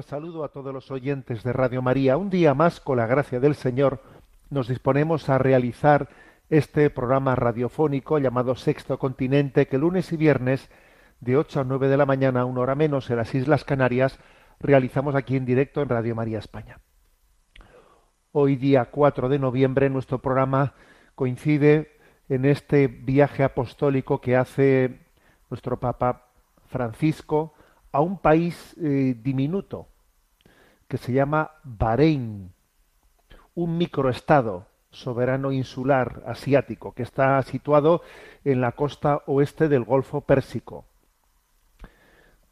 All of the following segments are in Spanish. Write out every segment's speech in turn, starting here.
Cordial saludo a todos los oyentes de Radio María. Un día más, con la gracia del Señor, nos disponemos a realizar este programa radiofónico llamado Sexto Continente, que lunes y viernes, de 8 a 9 de la mañana, una hora menos, en las Islas Canarias, realizamos aquí en directo en Radio María España. Hoy, día 4 de noviembre, nuestro programa coincide en este viaje apostólico que hace nuestro Papa Francisco a un país eh, diminuto que se llama Bahrein, un microestado soberano insular asiático que está situado en la costa oeste del Golfo Pérsico.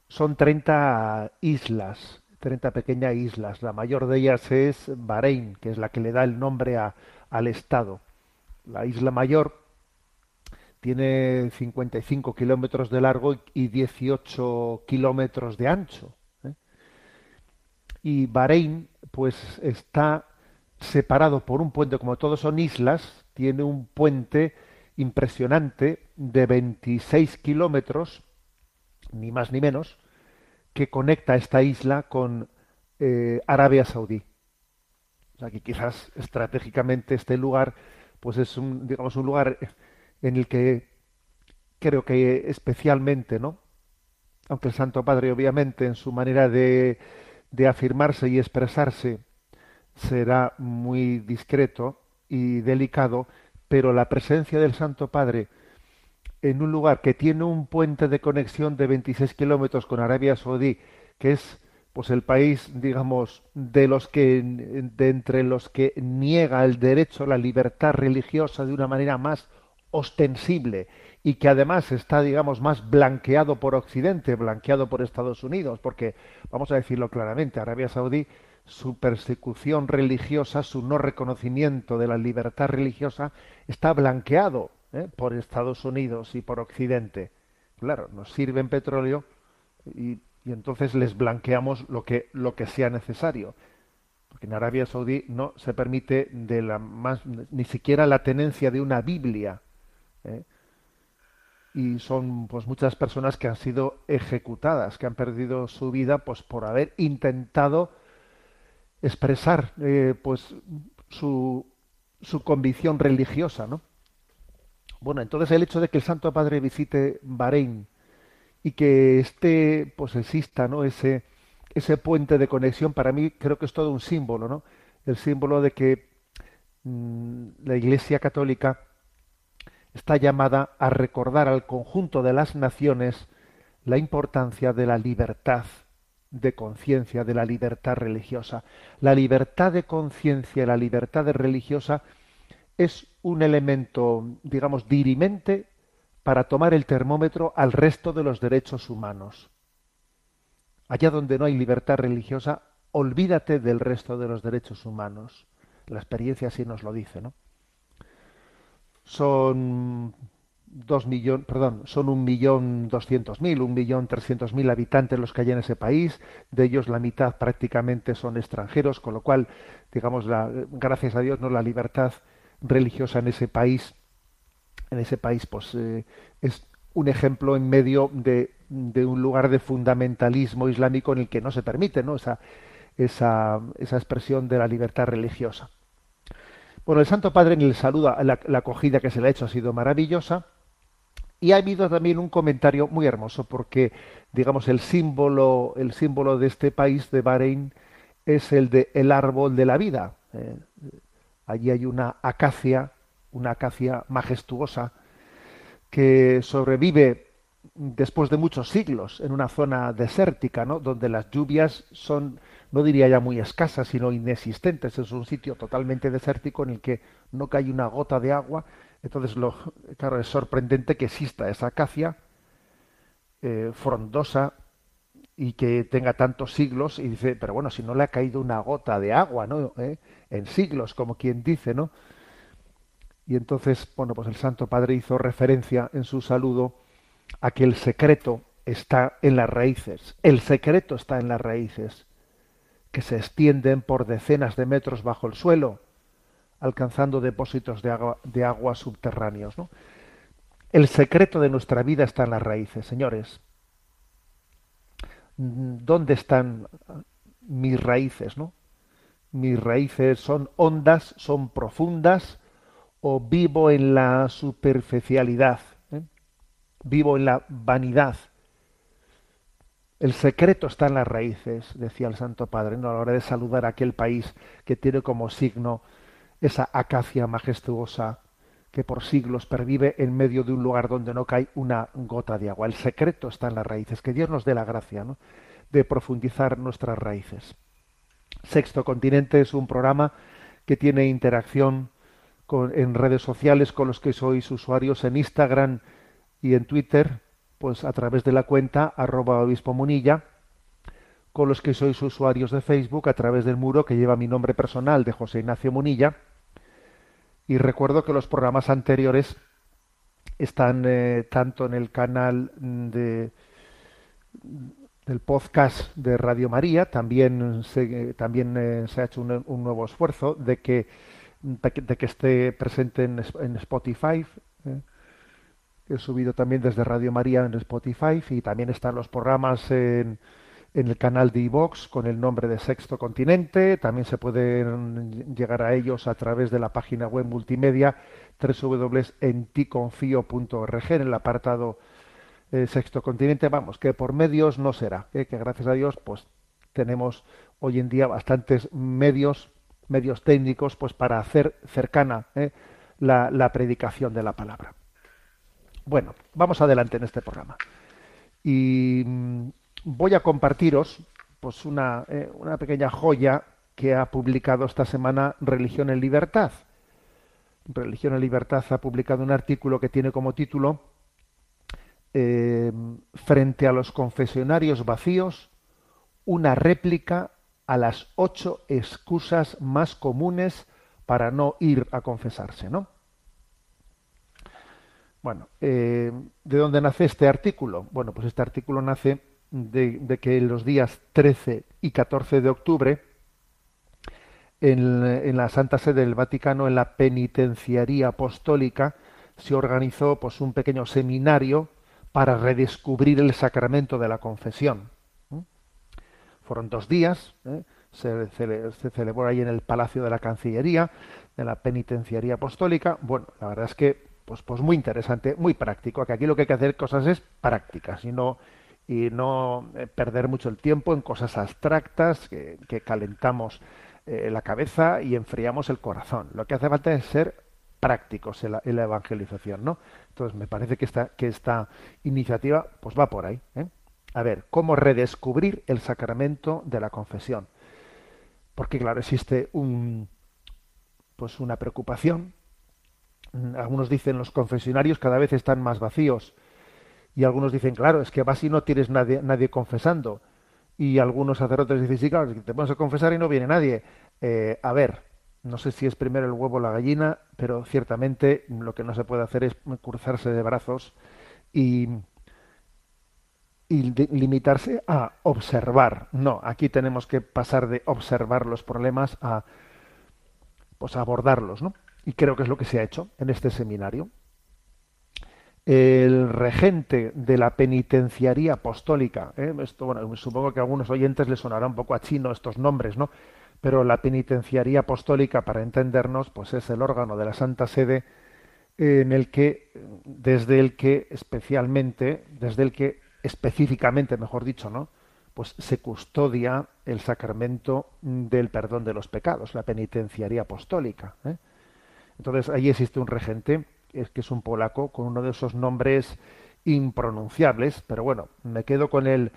Son 30 islas, 30 pequeñas islas. La mayor de ellas es Bahrein, que es la que le da el nombre a- al estado. La isla mayor tiene 55 kilómetros de largo y 18 kilómetros de ancho. Y Bahrein, pues está separado por un puente, como todos son islas, tiene un puente impresionante de 26 kilómetros, ni más ni menos, que conecta esta isla con eh, Arabia Saudí. O sea que quizás estratégicamente este lugar, pues es un, digamos, un lugar en el que creo que especialmente, ¿no? Aunque el Santo Padre, obviamente, en su manera de, de afirmarse y expresarse, será muy discreto y delicado, pero la presencia del Santo Padre en un lugar que tiene un puente de conexión de 26 kilómetros con Arabia Saudí, que es pues el país, digamos, de los que de entre los que niega el derecho a la libertad religiosa de una manera más ostensible y que además está, digamos, más blanqueado por Occidente, blanqueado por Estados Unidos, porque vamos a decirlo claramente, Arabia Saudí su persecución religiosa, su no reconocimiento de la libertad religiosa está blanqueado ¿eh? por Estados Unidos y por Occidente. Claro, nos sirven petróleo y, y entonces les blanqueamos lo que, lo que sea necesario. Porque en Arabia Saudí no se permite de la más, ni siquiera la tenencia de una Biblia. ¿eh? Y son pues muchas personas que han sido ejecutadas, que han perdido su vida pues por haber intentado expresar eh, pues su, su convicción religiosa, ¿no? Bueno, entonces el hecho de que el Santo Padre visite Bahrein y que esté, pues exista, ¿no? Ese, ese puente de conexión, para mí creo que es todo un símbolo, ¿no? El símbolo de que mm, la Iglesia Católica está llamada a recordar al conjunto de las naciones la importancia de la libertad de conciencia, de la libertad religiosa. La libertad de conciencia y la libertad religiosa es un elemento, digamos, dirimente para tomar el termómetro al resto de los derechos humanos. Allá donde no hay libertad religiosa, olvídate del resto de los derechos humanos. La experiencia así nos lo dice, ¿no? Son dos millón, perdón, son un millón doscientos mil, un millón trescientos mil habitantes los que hay en ese país, de ellos la mitad prácticamente son extranjeros, con lo cual, digamos, la, gracias a Dios, no la libertad religiosa en ese país, en ese país, pues eh, es un ejemplo en medio de, de, un lugar de fundamentalismo islámico en el que no se permite, ¿no? Esa, esa, esa expresión de la libertad religiosa. Bueno, el Santo Padre en el saludo, la, acogida que se le ha hecho ha sido maravillosa Y ha habido también un comentario muy hermoso porque, digamos, el símbolo, el símbolo de este país, de Bahrein, es el de el árbol de la vida. Eh, allí hay una acacia, una acacia majestuosa que sobrevive después de muchos siglos en una zona desértica, ¿no? donde las lluvias son, no diría ya muy escasas, sino inexistentes. Es un sitio totalmente desértico en el que no cae una gota de agua. Entonces, lo, claro, es sorprendente que exista esa acacia eh, frondosa y que tenga tantos siglos. Y dice, pero bueno, si no le ha caído una gota de agua, ¿no? ¿Eh? En siglos, como quien dice, ¿no? Y entonces, bueno, pues el Santo Padre hizo referencia en su saludo a que el secreto está en las raíces. El secreto está en las raíces, que se extienden por decenas de metros bajo el suelo, alcanzando depósitos de agua, subterráneos. El secreto de nuestra vida está en las raíces, señores. ¿Dónde están mis raíces? ¿no? Mis raíces son hondas, son profundas, o vivo en la superficialidad vivo en la vanidad. El secreto está en las raíces, decía el Santo Padre, ¿no? a la hora de saludar a aquel país que tiene como signo esa acacia majestuosa que por siglos pervive en medio de un lugar donde no cae una gota de agua. El secreto está en las raíces. Que Dios nos dé la gracia ¿no? de profundizar nuestras raíces. Sexto Continente es un programa que tiene interacción con, en redes sociales con los que sois usuarios en Instagram, y en Twitter, pues a través de la cuenta arroba obispo munilla, con los que sois usuarios de Facebook a través del muro que lleva mi nombre personal de José Ignacio Munilla. Y recuerdo que los programas anteriores están eh, tanto en el canal de, del podcast de Radio María, también se, también eh, se ha hecho un, nuevo esfuerzo de que, de que esté presente en, en Spotify. Eh, he subido también desde Radio María en Spotify y también están los programas en, en el canal de iVox con el nombre de Sexto Continente. También se pueden llegar a ellos a través de la página web multimedia www.enticonfio.org en el apartado eh, Sexto Continente. Vamos, que por medios no será, eh, que gracias a Dios pues tenemos hoy en día bastantes medios medios técnicos pues para hacer cercana eh, la, la predicación de la palabra. Bueno, vamos adelante en este programa. Y mm, voy a compartiros pues una, eh, una pequeña joya que ha publicado esta semana Religión en Libertad. Religión en Libertad ha publicado un artículo que tiene como título eh, Frente a los confesionarios vacíos, una réplica a las ocho excusas más comunes para no ir a confesarse, ¿no? Bueno, eh, ¿de dónde nace este artículo? Bueno, pues este artículo nace de, de que los días 13 y 14 de octubre, en, la Santa Sede del Vaticano, en la Penitenciaría Apostólica, se organizó pues, un pequeño seminario para redescubrir el sacramento de la confesión. Fueron dos días, ¿eh? se, se, se, celebró ahí en el Palacio de la Cancillería, de la Penitenciaría Apostólica. Bueno, la verdad es que pues, pues muy interesante, muy práctico, que aquí lo que hay que hacer cosas es prácticas y no, y no eh, perder mucho el tiempo en cosas abstractas que, que calentamos eh, la cabeza y enfriamos el corazón. Lo que hace falta es ser prácticos en la, evangelización, ¿no? Entonces me parece que esta, que esta iniciativa pues va por ahí. ¿eh? A ver, cómo redescubrir el sacramento de la confesión. Porque claro, existe un pues una preocupación algunos dicen los confesionarios cada vez están más vacíos. Y algunos dicen, claro, es que vas y no tienes nadie, nadie confesando. Y algunos sacerdotes dicen, sí, claro, te pones a confesar y no viene nadie. Eh, a ver, no sé si es primero el huevo o la gallina, pero ciertamente lo que no se puede hacer es cruzarse de brazos y, limitarse a observar. No, aquí tenemos que pasar de observar los problemas a pues abordarlos, ¿no? Y creo que es lo que se ha hecho en este seminario. El regente de la penitenciaría apostólica, ¿eh? esto, bueno, supongo que a algunos oyentes les sonará un poco a chino estos nombres, ¿no? Pero la penitenciaría apostólica, para entendernos, pues es el órgano de la Santa Sede en el que, desde el que especialmente, desde el que específicamente, mejor dicho, ¿no? Pues se custodia el sacramento del perdón de los pecados, la penitenciaría apostólica. ¿eh? Entonces ahí existe un regente, es que es un polaco con uno de esos nombres impronunciables, pero bueno, me quedo con el,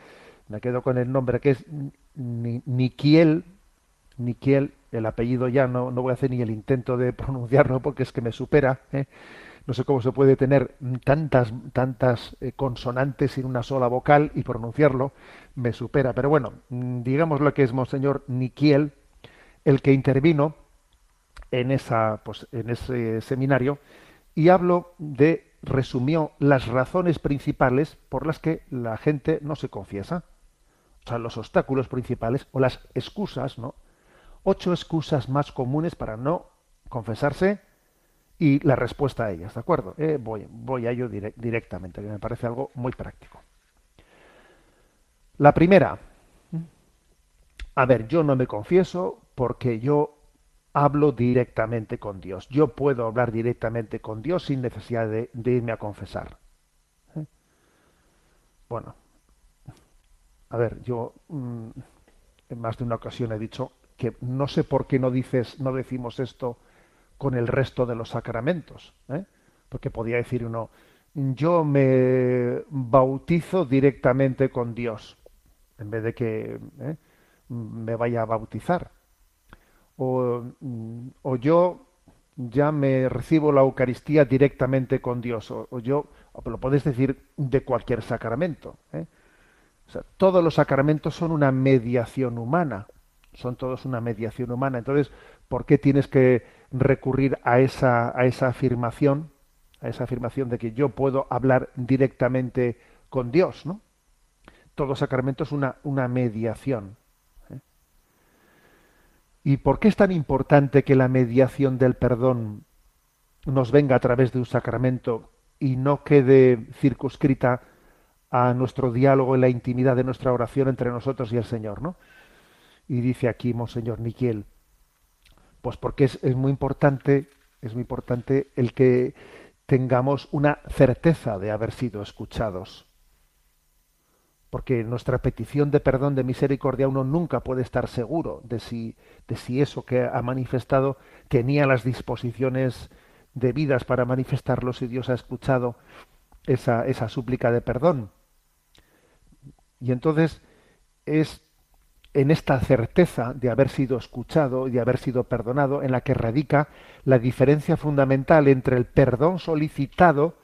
me quedo con el nombre que es Nikiel, Nikiel, el apellido ya no, no voy a hacer ni el intento de pronunciarlo porque es que me supera. ¿eh? No sé cómo se puede tener tantas, tantas eh, consonantes sin una sola vocal y pronunciarlo me supera. Pero bueno, mm, digamos lo que es Monseñor Nikiel, el que intervino pues, en ese seminario y hablo de, resumió las razones principales por las que la gente no se confiesa. O sea, los obstáculos principales o las excusas, ¿no? Ocho excusas más comunes para no confesarse y la respuesta a ellas, ¿de acuerdo? Eh, voy, voy a ello directamente, que me parece algo muy práctico. La primera, a ver, yo no me confieso porque yo hablo directamente con Dios. Yo puedo hablar directamente con Dios sin necesidad de, irme a confesar. ¿Eh? Bueno, a ver, yo mm, en más de una ocasión he dicho que no sé por qué no dices, no decimos esto con el resto de los sacramentos, ¿eh? porque podía decir uno, yo me bautizo directamente con Dios, en vez de que ¿eh? me vaya a bautizar. O, mm, o, yo ya me recibo la Eucaristía directamente con Dios, o, yo, lo podéis decir de cualquier sacramento. ¿eh? O todos los sacramentos son una mediación humana, son todos una mediación humana. Entonces, ¿por qué tienes que recurrir a esa, a esa afirmación, a esa afirmación de que yo puedo hablar directamente con Dios, ¿no? Todo sacramento es una, una mediación. ¿Y por qué es tan importante que la mediación del perdón nos venga a través de un sacramento y no quede circunscrita a nuestro diálogo en la intimidad de nuestra oración entre nosotros y el Señor, ¿no? Y dice aquí Monseñor Niquiel, pues porque es, muy importante, es muy importante el que tengamos una certeza de haber sido escuchados. Porque nuestra petición de perdón, de misericordia, uno nunca puede estar seguro de si, de si eso que ha manifestado tenía las disposiciones debidas para manifestarlo, si Dios ha escuchado esa, esa súplica de perdón. Y entonces es en esta certeza de haber sido escuchado y de haber sido perdonado, en la que radica la diferencia fundamental entre el perdón solicitado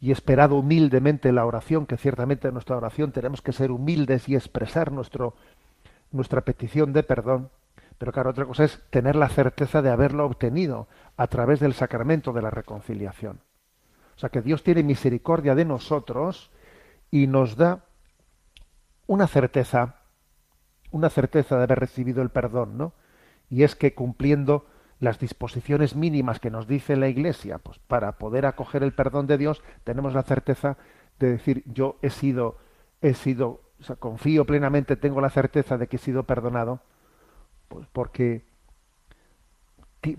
y esperado humildemente en la oración, que ciertamente en nuestra oración tenemos que ser humildes y expresar nuestro, nuestra petición de perdón, pero claro, otra cosa es tener la certeza de haberlo obtenido a través del sacramento de la reconciliación. O sea que Dios tiene misericordia de nosotros y nos da una certeza una certeza de haber recibido el perdón, ¿no? Y es que cumpliendo las disposiciones mínimas que nos dice la Iglesia, pues para poder acoger el perdón de Dios, tenemos la certeza de decir yo he sido, he sido, confío plenamente, tengo la certeza de que he sido perdonado, pues porque,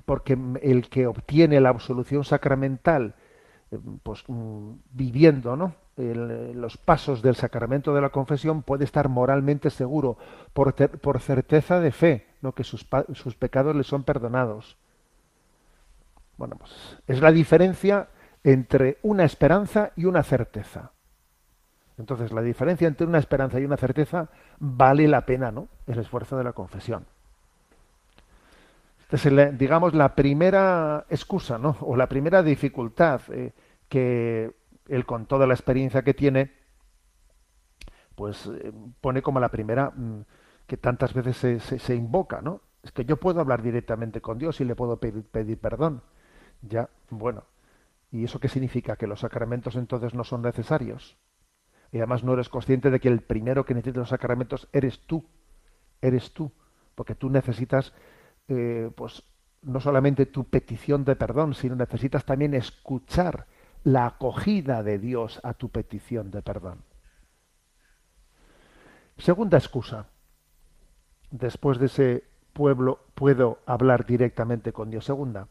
porque el que obtiene la absolución sacramental, eh, pues mm, viviendo, ¿no? Los pasos del sacramento de la confesión puede estar moralmente seguro por, por certeza de fe, ¿no? que sus, sus, pecados le son perdonados. Bueno, pues es la diferencia entre una esperanza y una certeza. Entonces, la diferencia entre una esperanza y una certeza vale la pena, ¿no? El esfuerzo de la confesión. Esta es, digamos, la primera excusa, ¿no? O la primera dificultad eh, que él con toda la experiencia que tiene, pues eh, pone como la primera mm, que tantas veces se, invoca, ¿no? Es que yo puedo hablar directamente con Dios y le puedo pedir, pedir perdón. Ya, bueno. ¿Y eso qué significa? ¿Que los sacramentos entonces no son necesarios? Y además no eres consciente de que el primero que necesita los sacramentos eres tú. Eres tú. Porque tú necesitas, eh, pues, no solamente tu petición de perdón, sino necesitas también escuchar la acogida de Dios a tu petición de perdón. Segunda excusa. Después de ese pueblo puedo hablar directamente con Dios. Segunda.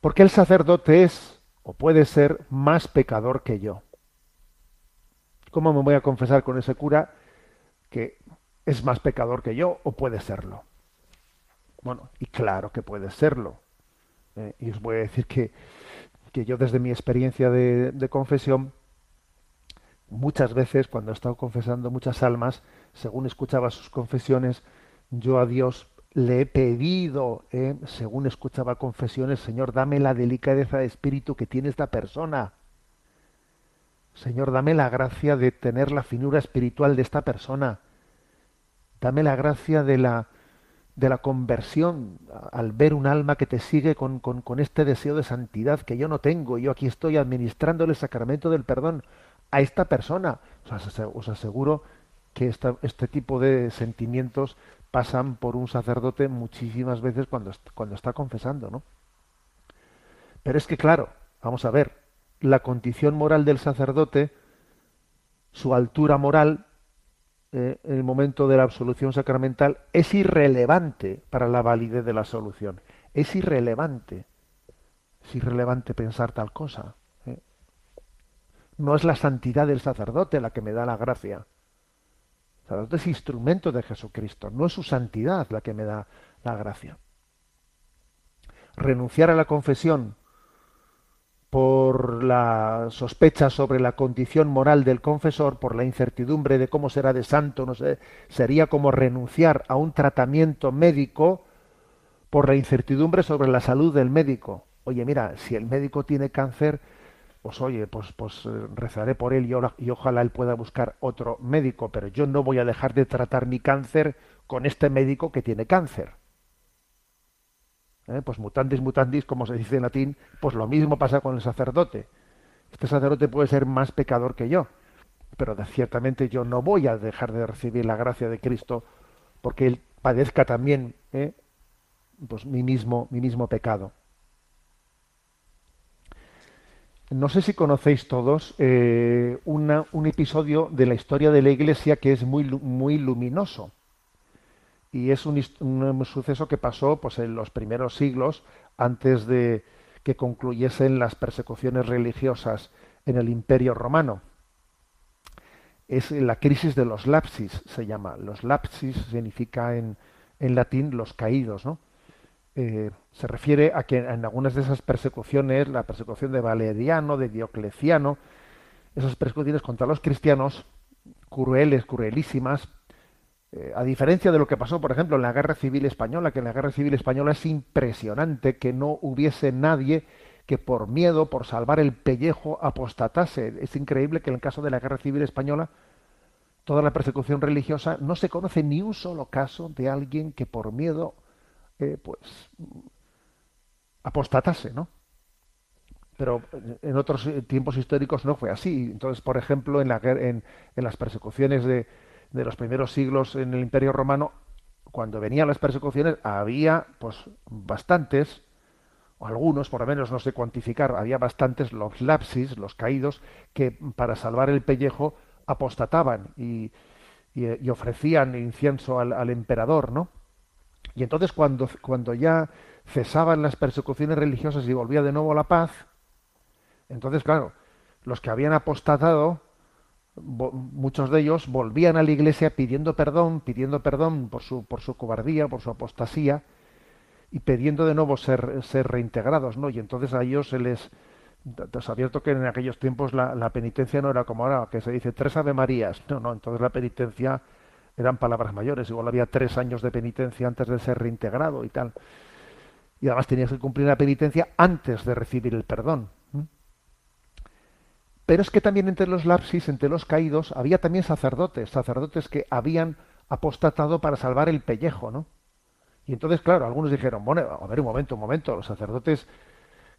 Porque el sacerdote es o puede ser más pecador que yo. ¿Cómo me voy a confesar con ese cura que es más pecador que yo o puede serlo? Bueno, y claro que puede serlo. Eh, y os voy a decir que, que yo desde mi experiencia de, de confesión, muchas veces cuando he estado confesando muchas almas, según escuchaba sus confesiones, yo a Dios le he pedido, eh, según escuchaba confesiones, Señor, dame la delicadeza de espíritu que tiene esta persona. Señor, dame la gracia de tener la finura espiritual de esta persona. Dame la gracia de la, de la conversión al ver un alma que te sigue con, con, este deseo de santidad que yo no tengo. Yo aquí estoy administrándole el sacramento del perdón a esta persona. Os, aseguro que este tipo de sentimientos pasan por un sacerdote muchísimas veces cuando, cuando está confesando, ¿no? Pero es que, claro, vamos a ver, la condición moral del sacerdote, su altura moral, eh, el momento de la absolución sacramental, es irrelevante para la validez de la absolución. Es irrelevante. Es irrelevante pensar tal cosa. ¿eh? No es la santidad del sacerdote la que me da la gracia sacerdote es instrumento de Jesucristo, no es su santidad la que me da la gracia. Renunciar a la confesión por la sospecha sobre la condición moral del confesor, por la incertidumbre de cómo será de santo, no sé, sería como renunciar a un tratamiento médico por la incertidumbre sobre la salud del médico. Oye, mira, si el médico tiene cáncer, pues oye, pues, pues eh, rezaré por él y, ojalá él pueda buscar otro médico, pero yo no voy a dejar de tratar mi cáncer con este médico que tiene cáncer. ¿Eh? Pues mutandis mutandis, como se dice en latín, pues lo mismo pasa con el sacerdote. Este sacerdote puede ser más pecador que yo, pero ciertamente yo no voy a dejar de recibir la gracia de Cristo porque él padezca también ¿eh? pues mi mismo, mi mismo pecado. No sé si conocéis todos eh, un episodio de la historia de la Iglesia que es muy, muy luminoso. Y es un, un, suceso que pasó pues, en los primeros siglos, antes de que concluyesen las persecuciones religiosas en el Imperio Romano. Es la crisis de los lapsis, se llama. Los lapsis significa en, en latín los caídos, ¿no? Eh, se refiere a que en algunas de esas persecuciones, la persecución de Valeriano, de Diocleciano, esas persecuciones contra los cristianos, crueles, cruelísimas, eh, a diferencia de lo que pasó, por ejemplo, en la Guerra Civil Española, que en la Guerra Civil Española es impresionante que no hubiese nadie que por miedo, por salvar el pellejo, apostatase. Es increíble que en el caso de la Guerra Civil Española, toda la persecución religiosa, no se conoce ni un solo caso de alguien que por miedo pues apostatase, ¿no? Pero en otros tiempos históricos no fue así. Entonces, por ejemplo, en, la, en las persecuciones de, de, los primeros siglos en el Imperio Romano, cuando venían las persecuciones, había pues bastantes, o algunos, por lo menos no sé cuantificar, había bastantes los lapsis, los caídos, que para salvar el pellejo apostataban y, y, ofrecían incienso al, al emperador, ¿no? Y entonces cuando, cuando ya cesaban las persecuciones religiosas y volvía de nuevo la paz, entonces, claro, los que habían apostatado, muchos de ellos volvían a la iglesia pidiendo perdón, pidiendo perdón por su, por su cobardía, por su apostasía, y pidiendo de nuevo ser, ser reintegrados, ¿no? Y entonces a ellos se les... Te abierto que en aquellos tiempos la, la penitencia no era como ahora, que se dice tres Ave Marías. No, no, entonces la penitencia eran palabras mayores, igual había tres años de penitencia antes de ser reintegrado y tal. Y además tenías que cumplir la penitencia antes de recibir el perdón. Pero es que también entre los lapsis, entre los caídos, había también sacerdotes, sacerdotes que habían apostatado para salvar el pellejo, ¿no? Y entonces, claro, algunos dijeron, bueno, a ver un momento, un momento, los sacerdotes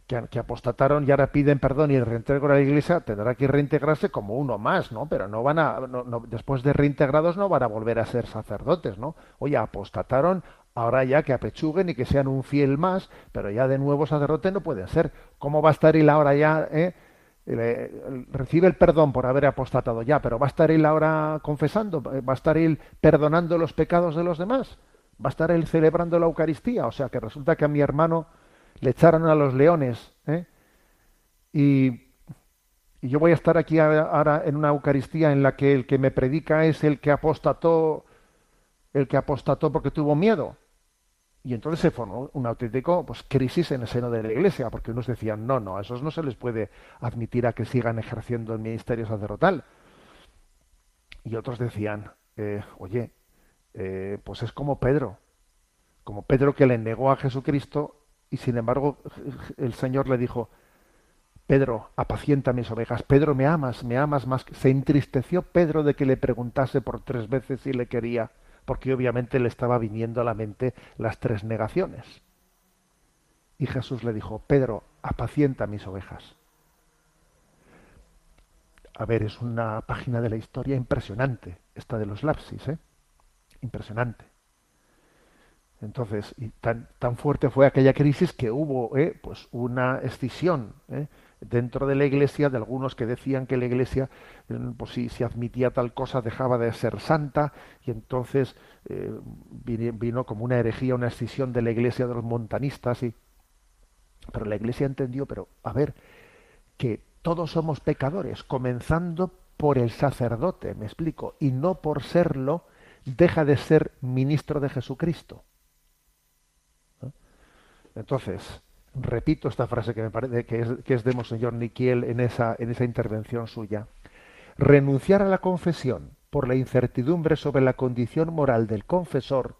que, apostataron y ahora piden perdón y reintegro a la iglesia tendrá que reintegrarse como uno más, ¿no? Pero no van a, después de reintegrados no van a volver a ser sacerdotes, ¿no? Oye, apostataron, ahora ya que apechuguen y que sean un fiel más, pero ya de nuevo sacerdote no pueden ser. ¿Cómo va a estar él ahora ya, eh? Recibe el perdón por haber apostatado ya, pero va a estar él ahora confesando, va a estar él perdonando los pecados de los demás, va a estar él celebrando la Eucaristía, o sea que resulta que a mi hermano le echaron a los leones. ¿eh? Y, y yo voy a estar aquí ahora en una Eucaristía en la que el que me predica es el que apostató, el que apostató porque tuvo miedo. Y entonces se formó un auténtico pues, crisis en el seno de la Iglesia, porque unos decían, no, no, a esos no se les puede admitir a que sigan ejerciendo el ministerio sacerdotal. Y otros decían, eh, oye, eh, pues es como Pedro, como Pedro que le negó a Jesucristo y sin embargo el Señor le dijo, Pedro, apacienta mis ovejas. Pedro, me amas, me amas más. Se entristeció Pedro de que le preguntase por tres veces si le quería porque obviamente le estaba viniendo a la mente las tres negaciones. Y Jesús le dijo, Pedro, apacienta mis ovejas. A ver, es una página de la historia impresionante, esta de los lapsis, ¿eh? Impresionante. Entonces, y tan, tan fuerte fue aquella crisis que hubo ¿eh? pues una escisión. ¿eh? Dentro de la iglesia de algunos que decían que la iglesia, pues si se admitía tal cosa, dejaba de ser santa y entonces eh, vino, como una herejía, una escisión de la iglesia de los montanistas. Y... Pero la iglesia entendió, pero a ver, que todos somos pecadores, comenzando por el sacerdote, me explico, y no por serlo deja de ser ministro de Jesucristo. Entonces, repito esta frase que me parece que es, que es de Monseñor Niquiel en esa, en esa intervención suya. Renunciar a la confesión por la incertidumbre sobre la condición moral del confesor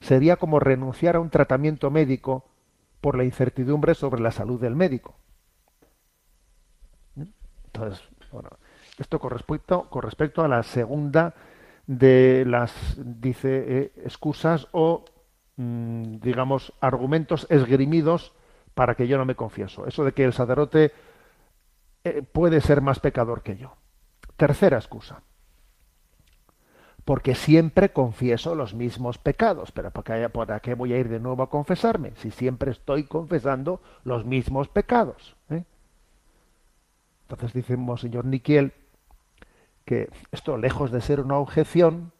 sería como renunciar a un tratamiento médico por la incertidumbre sobre la salud del médico. Entonces, bueno, esto con respecto, con respecto a la segunda de las, dice, eh, excusas o, mm, digamos, argumentos esgrimidos para que yo no me confieso. Eso de que el sacerdote eh, puede ser más pecador que yo. Tercera excusa. Porque siempre confieso los mismos pecados. Pero ¿para qué, voy a ir de nuevo a confesarme? Si siempre estoy confesando los mismos pecados. ¿eh? Entonces dice Monseñor Niquiel que esto, lejos de ser una objeción,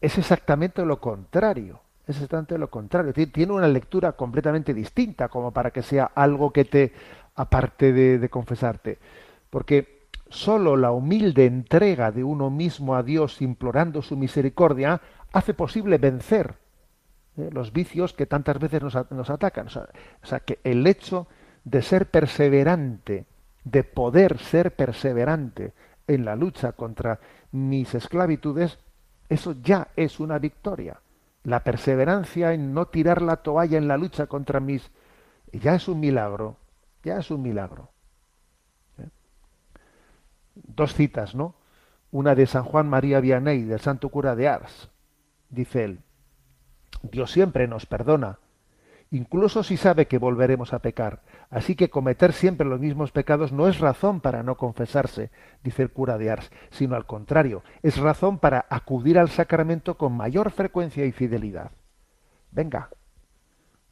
es exactamente lo contrario es exactamente lo contrario. Tiene una lectura completamente distinta, como para que sea algo que te aparte de, confesarte. Porque sólo la humilde entrega de uno mismo a Dios implorando su misericordia hace posible vencer ¿eh? los vicios que tantas veces nos, atacan. O sea, que el hecho de ser perseverante, de poder ser perseverante en la lucha contra mis esclavitudes, eso ya es una victoria la perseverancia en no tirar la toalla en la lucha contra mis... Ya es un milagro, ya es un milagro. ¿Eh? Dos citas, ¿no? Una de San Juan María Vianney, del santo cura de Ars. Dice él, Dios siempre nos perdona, incluso si sabe que volveremos a pecar. Así que cometer siempre los mismos pecados no es razón para no confesarse, dice el cura de Ars, sino al contrario, es razón para acudir al sacramento con mayor frecuencia y fidelidad. Venga,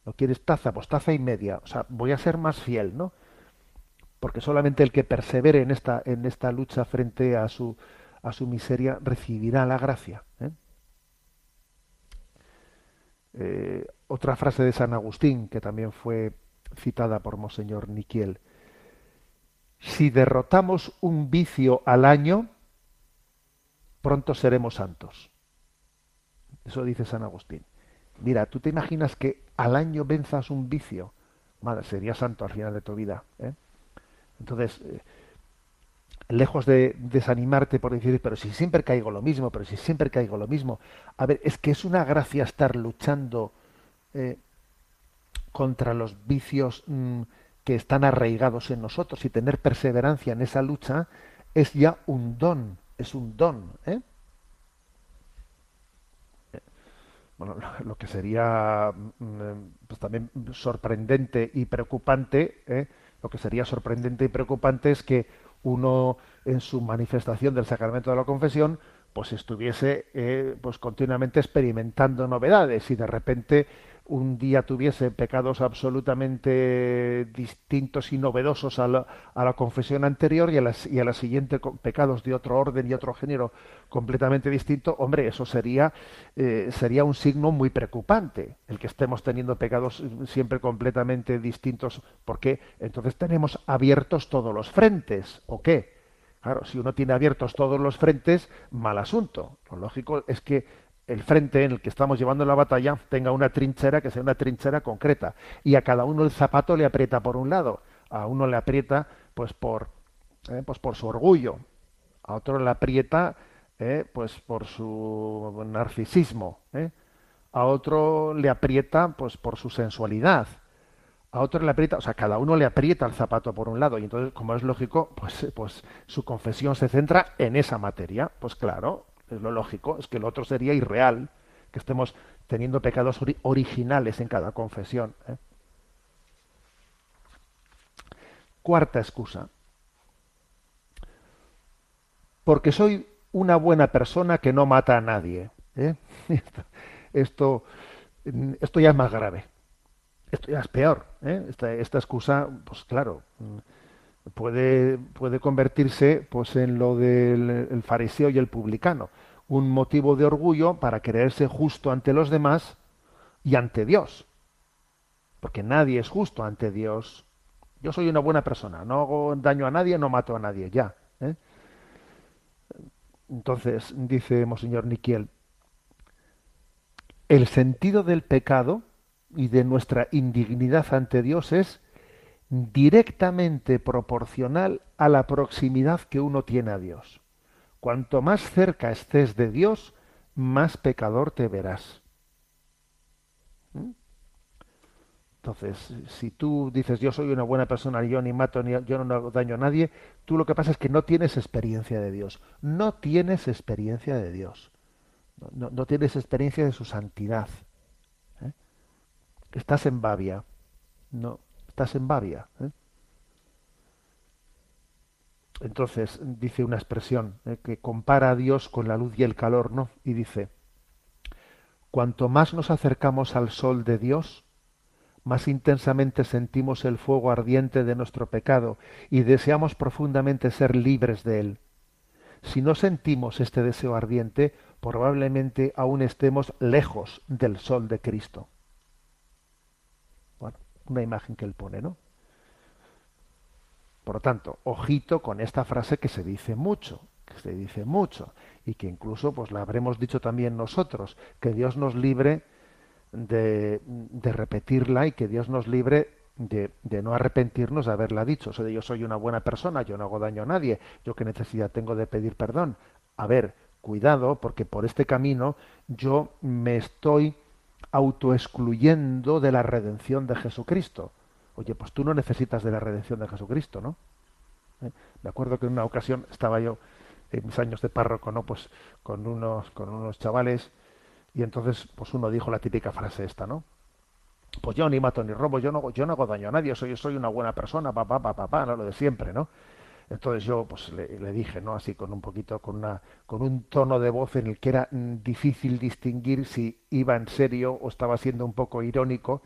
¿no quieres taza? Pues taza y media. O sea, voy a ser más fiel, ¿no? Porque solamente el que persevere en esta, en esta lucha frente a su, a su miseria recibirá la gracia. ¿eh? Eh, otra frase de San Agustín, que también fue citada por Monseñor Niquiel. Si derrotamos un vicio al año, pronto seremos santos. Eso dice San Agustín. Mira, ¿tú te imaginas que al año venzas un vicio? Madre, sería santo al final de tu vida. ¿eh? Entonces, eh, lejos de desanimarte por decir, pero si siempre caigo lo mismo, pero si siempre caigo lo mismo. A ver, es que es una gracia estar luchando eh, contra los vicios mm, que están arraigados en nosotros y tener perseverancia en esa lucha es ya un don, es un don. ¿eh? Bueno, lo que sería mm, pues también sorprendente y preocupante, ¿eh? Lo que sería sorprendente y preocupante es que uno en su manifestación del sacramento de la confesión pues estuviese eh, pues continuamente experimentando novedades y de repente un día tuviese pecados absolutamente distintos y novedosos a la, a la confesión anterior y a, la, y siguiente pecados de otro orden y otro género completamente distinto, hombre, eso sería, eh, sería un signo muy preocupante, el que estemos teniendo pecados siempre completamente distintos, porque entonces tenemos abiertos todos los frentes, ¿o qué? Claro, si uno tiene abiertos todos los frentes, mal asunto. Lo lógico es que el frente en el que estamos llevando la batalla tenga una trinchera que sea una trinchera concreta y a cada uno el zapato le aprieta por un lado, a uno le aprieta pues por eh, pues por su orgullo, a otro le aprieta eh, pues por su narcisismo, ¿eh? a otro le aprieta pues por su sensualidad, a otro le aprieta, o sea, cada uno le aprieta el zapato por un lado y entonces, como es lógico, pues, pues su confesión se centra en esa materia. Pues claro, es lo lógico, es que el otro sería irreal, que estemos teniendo pecados ori- originales en cada confesión. ¿eh? Cuarta excusa. Porque soy una buena persona que no mata a nadie. ¿eh? Esto, esto, ya es más grave. Esto ya es peor. ¿eh? Esta, esta excusa, pues claro, puede, puede convertirse pues en lo del el fariseo y el publicano. Un motivo de orgullo para creerse justo ante los demás y ante Dios. Porque nadie es justo ante Dios. Yo soy una buena persona, no hago daño a nadie, no mato a nadie, ya. ¿eh? Entonces, dice Monseñor Niquiel, el sentido del pecado y de nuestra indignidad ante Dios es directamente proporcional a la proximidad que uno tiene a Dios. Cuanto más cerca estés de Dios, más pecador te verás. ¿Mm? Entonces, si tú dices yo soy una buena persona, yo ni mato ni yo no hago daño a nadie, tú lo que pasa es que no tienes experiencia de Dios. No tienes experiencia de Dios. No, no- tienes experiencia de su santidad. ¿eh? Estás en babia. No, estás en babia. ¿eh? Entonces dice una expresión ¿eh? que compara a Dios con la luz y el calor, ¿no? Y dice, cuanto más nos acercamos al sol de Dios, más intensamente sentimos el fuego ardiente de nuestro pecado y deseamos profundamente ser libres de él. Si no sentimos este deseo ardiente, probablemente aún estemos lejos del sol de Cristo. Una imagen que él pone, ¿no? Por lo tanto, ojito con esta frase que se dice mucho, que se dice mucho, y que incluso pues la habremos dicho también nosotros, que Dios nos libre de, de repetirla y que Dios nos libre de, de no arrepentirnos de haberla dicho. O sea, yo soy una buena persona, yo no hago daño a nadie, yo qué necesidad tengo de pedir perdón. A ver, cuidado, porque por este camino yo me estoy autoexcluyendo de la redención de Jesucristo. Oye, pues tú no necesitas de la redención de Jesucristo, ¿no? ¿Eh? Me acuerdo que en una ocasión estaba yo en mis años de párroco, ¿no? Pues con unos, con unos chavales y entonces pues uno dijo la típica frase esta, ¿no? Pues yo ni mato ni robo, yo no, yo no hago daño a nadie, soy, soy una buena persona, papá, papá, papá, ¿no? lo de siempre, ¿no? Entonces yo pues le, dije, ¿no? Así con un poquito, con una, con un tono de voz en el que era difícil distinguir si iba en serio o estaba siendo un poco irónico,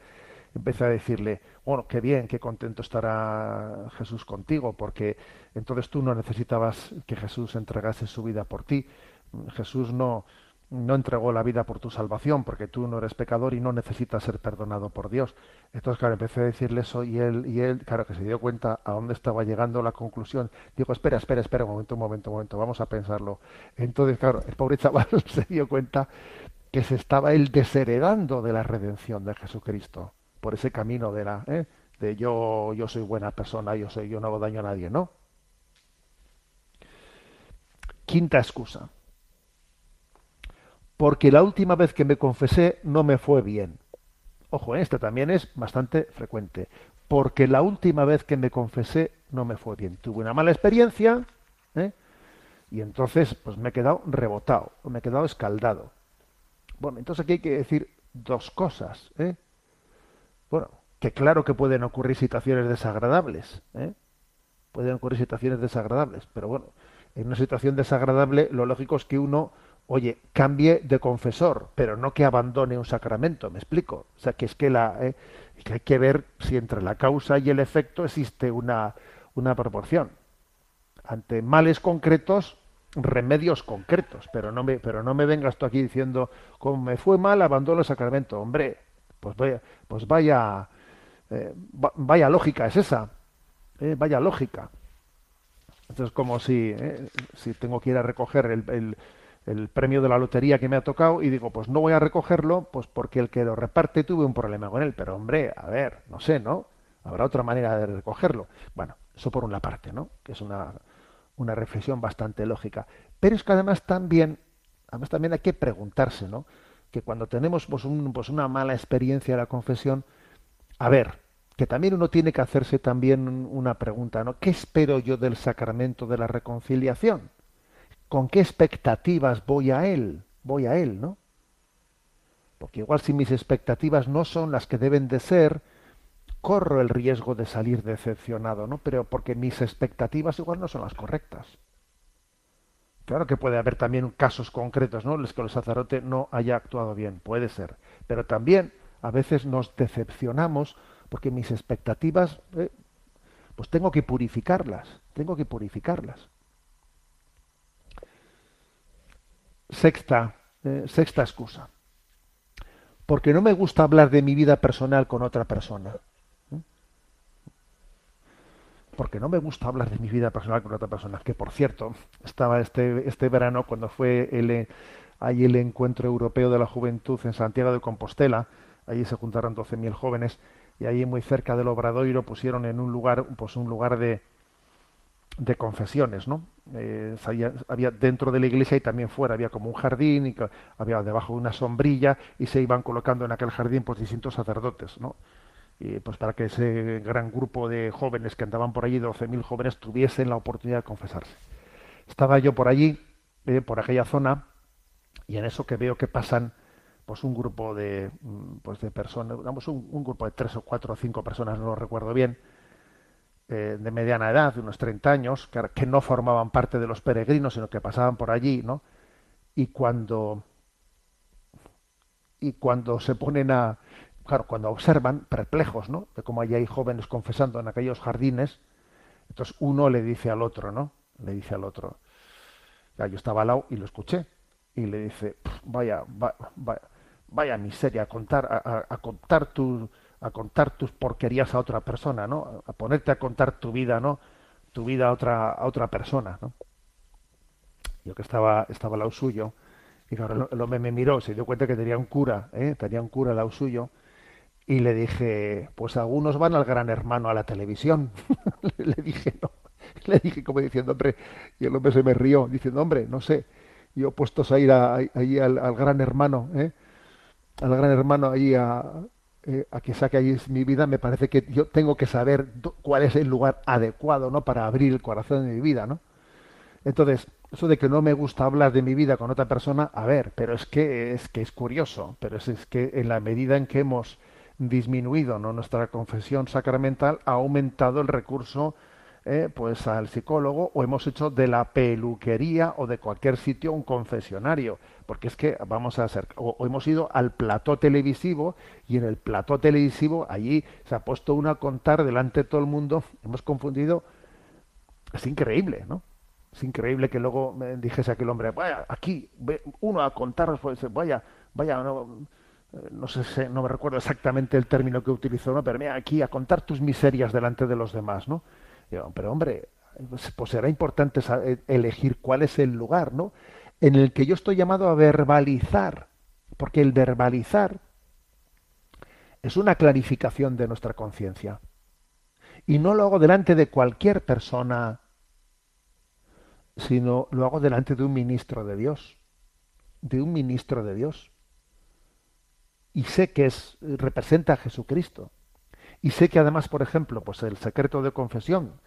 empecé a decirle, bueno, qué bien, qué contento estará Jesús contigo, porque entonces tú no necesitabas que Jesús entregase su vida por ti. Jesús no, no entregó la vida por tu salvación, porque tú no eres pecador y no necesitas ser perdonado por Dios. Entonces, claro, empecé a decirle eso y él, y él, claro, que se dio cuenta a dónde estaba llegando la conclusión. Digo, espera, espera, espera, un momento, un momento, un momento, vamos a pensarlo. Entonces, claro, el pobre chaval se dio cuenta que se estaba él desheredando de la redención de Jesucristo por ese camino de la ¿eh? de yo yo soy buena persona yo soy yo no hago daño a nadie no quinta excusa porque la última vez que me confesé no me fue bien ojo ¿eh? esta también es bastante frecuente porque la última vez que me confesé no me fue bien tuve una mala experiencia ¿eh? y entonces pues me he quedado rebotado me he quedado escaldado bueno entonces aquí hay que decir dos cosas ¿eh? Bueno, que claro que pueden ocurrir situaciones desagradables, ¿eh? pueden ocurrir situaciones desagradables, pero bueno, en una situación desagradable, lo lógico es que uno, oye, cambie de confesor, pero no que abandone un sacramento, ¿me explico? O sea, que es que, la, eh, que hay que ver si entre la causa y el efecto existe una, una proporción. Ante males concretos, remedios concretos, pero no me, pero no me vengas tú aquí diciendo, como me fue mal, abandono el sacramento. Hombre, pues vaya, pues vaya, eh, va- vaya lógica es esa, eh, vaya lógica. Entonces, como si, si tengo que ir a recoger el- el premio de la lotería que me ha tocado y digo, pues no voy a recogerlo, pues porque el que lo reparte tuve un problema con él. Pero hombre, a ver, no sé, ¿no? Habrá otra manera de recogerlo. Bueno, eso por una parte, ¿no? Que es una, una reflexión bastante lógica. Pero es que además también, además también hay que preguntarse, ¿no? Que cuando tenemos pues, un- pues una mala experiencia de la confesión, a ver, que también uno tiene que hacerse también una pregunta, ¿no? ¿Qué espero yo del sacramento de la reconciliación? ¿Con qué expectativas voy a él? Voy a él, ¿no? Porque igual si mis expectativas no son las que deben de ser, corro el riesgo de salir decepcionado, ¿no? Pero porque mis expectativas igual no son las correctas. Claro que puede haber también casos concretos, ¿no? Los que el sacerdote no haya actuado bien, puede ser. Pero también a veces nos decepcionamos porque mis expectativas, eh, pues tengo que purificarlas, tengo que purificarlas. Sexta, eh, sexta excusa. Porque no me gusta hablar de mi vida personal con otra persona. Porque no me gusta hablar de mi vida personal con otra persona. Que por cierto, estaba este, este verano cuando fue el, eh, ahí el encuentro europeo de la juventud en Santiago de Compostela. Allí se juntaron 12.000 jóvenes y ahí muy cerca del Obradoiro pusieron en un lugar, pues un lugar de, de confesiones, ¿no? Eh, había, dentro de la iglesia y también fuera había como un jardín y había debajo una sombrilla y se iban colocando en aquel jardín pues distintos sacerdotes, ¿no? Y pues para que ese gran grupo de jóvenes que andaban por allí, 12.000 jóvenes, tuviesen la oportunidad de confesarse. Estaba yo por allí, eh, por aquella zona, y en eso que veo que pasan pues un grupo de mm, pues de personas, digamos un, un grupo de tres o cuatro o cinco personas, no lo recuerdo bien, eh, de mediana edad, de unos 30 años, que, no formaban parte de los peregrinos, sino que pasaban por allí, ¿no? Y cuando y cuando se ponen a claro, cuando observan perplejos, ¿no? De cómo allí hay jóvenes confesando en aquellos jardines, entonces uno le dice al otro, ¿no? Le dice al otro. Ya, yo estaba al lado y lo escuché y le dice, vaya, va- vaya, vaya miseria, a contar, a- a contar tu, a contar tus porquerías a otra persona, ¿no? A ponerte a contar tu vida, ¿no? Tu vida a otra, a otra persona, ¿no? Yo que estaba, estaba al suyo, y claro, el hombre me miró, se dio cuenta que tenía un cura, ¿eh? tenía un cura al lado suyo, y le dije, pues algunos van al gran hermano a la televisión. le dije, no, le dije como diciendo, hombre, y el hombre se me rió, diciendo, hombre, no sé, yo puestos a ir a- ahí al, al gran hermano, ¿eh? al gran hermano ahí a, eh, a que saque ahí mi vida, me parece que yo tengo que saber cuál es el lugar adecuado, ¿no? Para abrir el corazón de mi vida, ¿no? Entonces, eso de que no me gusta hablar de mi vida con otra persona, a ver, pero es que es que es curioso, pero es, es que en la medida en que hemos disminuido ¿no? nuestra confesión sacramental, ha aumentado el recurso eh, pues al psicólogo o hemos hecho de la peluquería o de cualquier sitio un confesionario, porque es que vamos a hacer, o, hemos ido al plató televisivo y en el plató televisivo allí se ha puesto uno a contar delante de todo el mundo, hemos confundido, es increíble, ¿no? Es increíble que luego me dijese aquel hombre, vaya, aquí, uno a contar, pues, vaya, vaya, no, eh, no sé, si- no me recuerdo exactamente el término que utilizó, ¿no? pero mira, aquí a contar tus miserias delante de los demás, ¿no? Digo, pero hombre, pues, será importante elegir cuál es el lugar, ¿no? En el que yo estoy llamado a verbalizar, porque el verbalizar es una clarificación de nuestra conciencia. Y no lo hago delante de cualquier persona sino lo hago delante de un ministro de Dios, de un ministro de Dios. Y sé que es representa a Jesucristo. Y sé que además, por ejemplo, pues el secreto de confesión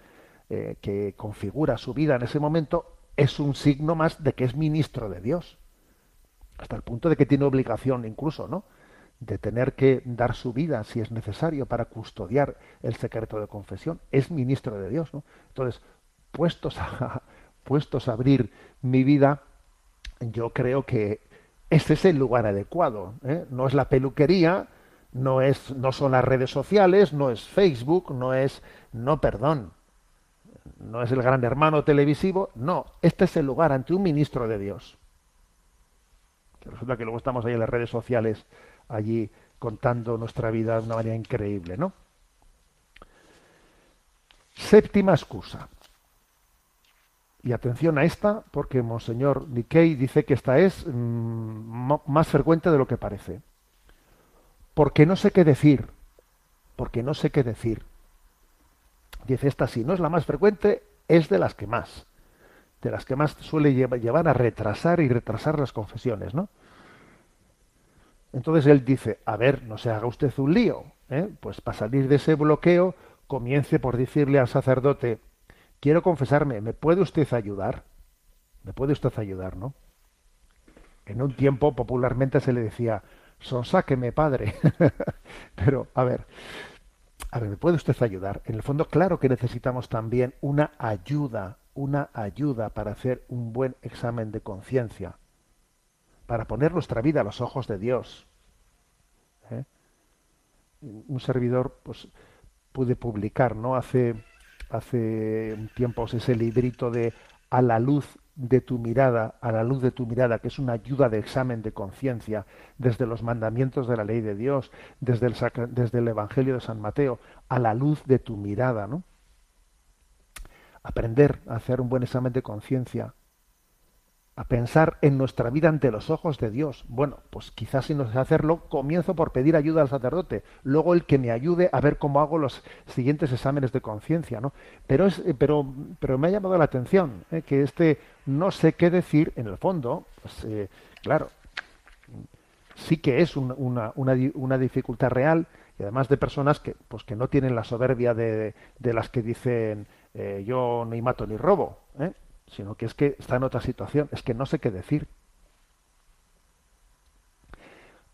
eh, que configura su vida en ese momento es un signo más de que es ministro de Dios. Hasta el punto de que tiene obligación incluso, ¿no? de tener que dar su vida si es necesario para custodiar el secreto de confesión. Es ministro de Dios, ¿no? Entonces, puestos a, dispuestos a abrir mi vida, yo creo que este es el lugar adecuado. ¿eh? No es la peluquería, no es, no son las redes sociales, no es Facebook, no es, no, perdón, no es el gran hermano televisivo, no, este es el lugar ante un ministro de Dios. Resulta que luego estamos ahí en las redes sociales, allí contando nuestra vida de una manera increíble, ¿no? Séptima excusa. Y atención a esta, porque Monseñor Nikkei dice que esta es mm, más frecuente de lo que parece. Porque no sé qué decir. Porque no sé qué decir. Dice esta, si no es la más frecuente, es de las que más. De las que más suele llevar a retrasar y retrasar las confesiones, ¿no? Entonces él dice, a ver, no se haga usted un lío, ¿eh? pues para salir de ese bloqueo, comience por decirle al sacerdote, quiero confesarme, ¿me puede usted ayudar? ¿Me puede usted ayudar, no? En un tiempo popularmente se le decía, sonsáqueme, padre. Pero, a ver, a ver, ¿me puede usted ayudar? En el fondo, claro que necesitamos también una ayuda, una ayuda para hacer un buen examen de conciencia para poner nuestra vida a los ojos de Dios. ¿eh? Un servidor, pues, pude publicar, ¿no? Hace, hace un tiempo ese librito de A la luz de tu mirada, a la luz de tu mirada, que es una ayuda de examen de conciencia, desde los mandamientos de la ley de Dios, desde el, desde el Evangelio de San Mateo, a la luz de tu mirada, ¿no? Aprender a hacer un buen examen de conciencia, a pensar en nuestra vida ante los ojos de Dios. Bueno, pues quizás si no sé hacerlo, comienzo por pedir ayuda al sacerdote, luego el que me ayude a ver cómo hago los siguientes exámenes de conciencia, ¿no? Pero es, eh, pero, pero me ha llamado la atención ¿eh? que este no sé qué decir, en el fondo, pues eh, claro, sí que es una, una, una, dificultad real y además de personas que, pues que no tienen la soberbia de, de las que dicen yo ni mato ni robo. Sino que es que está en otra situación, es que no sé qué decir.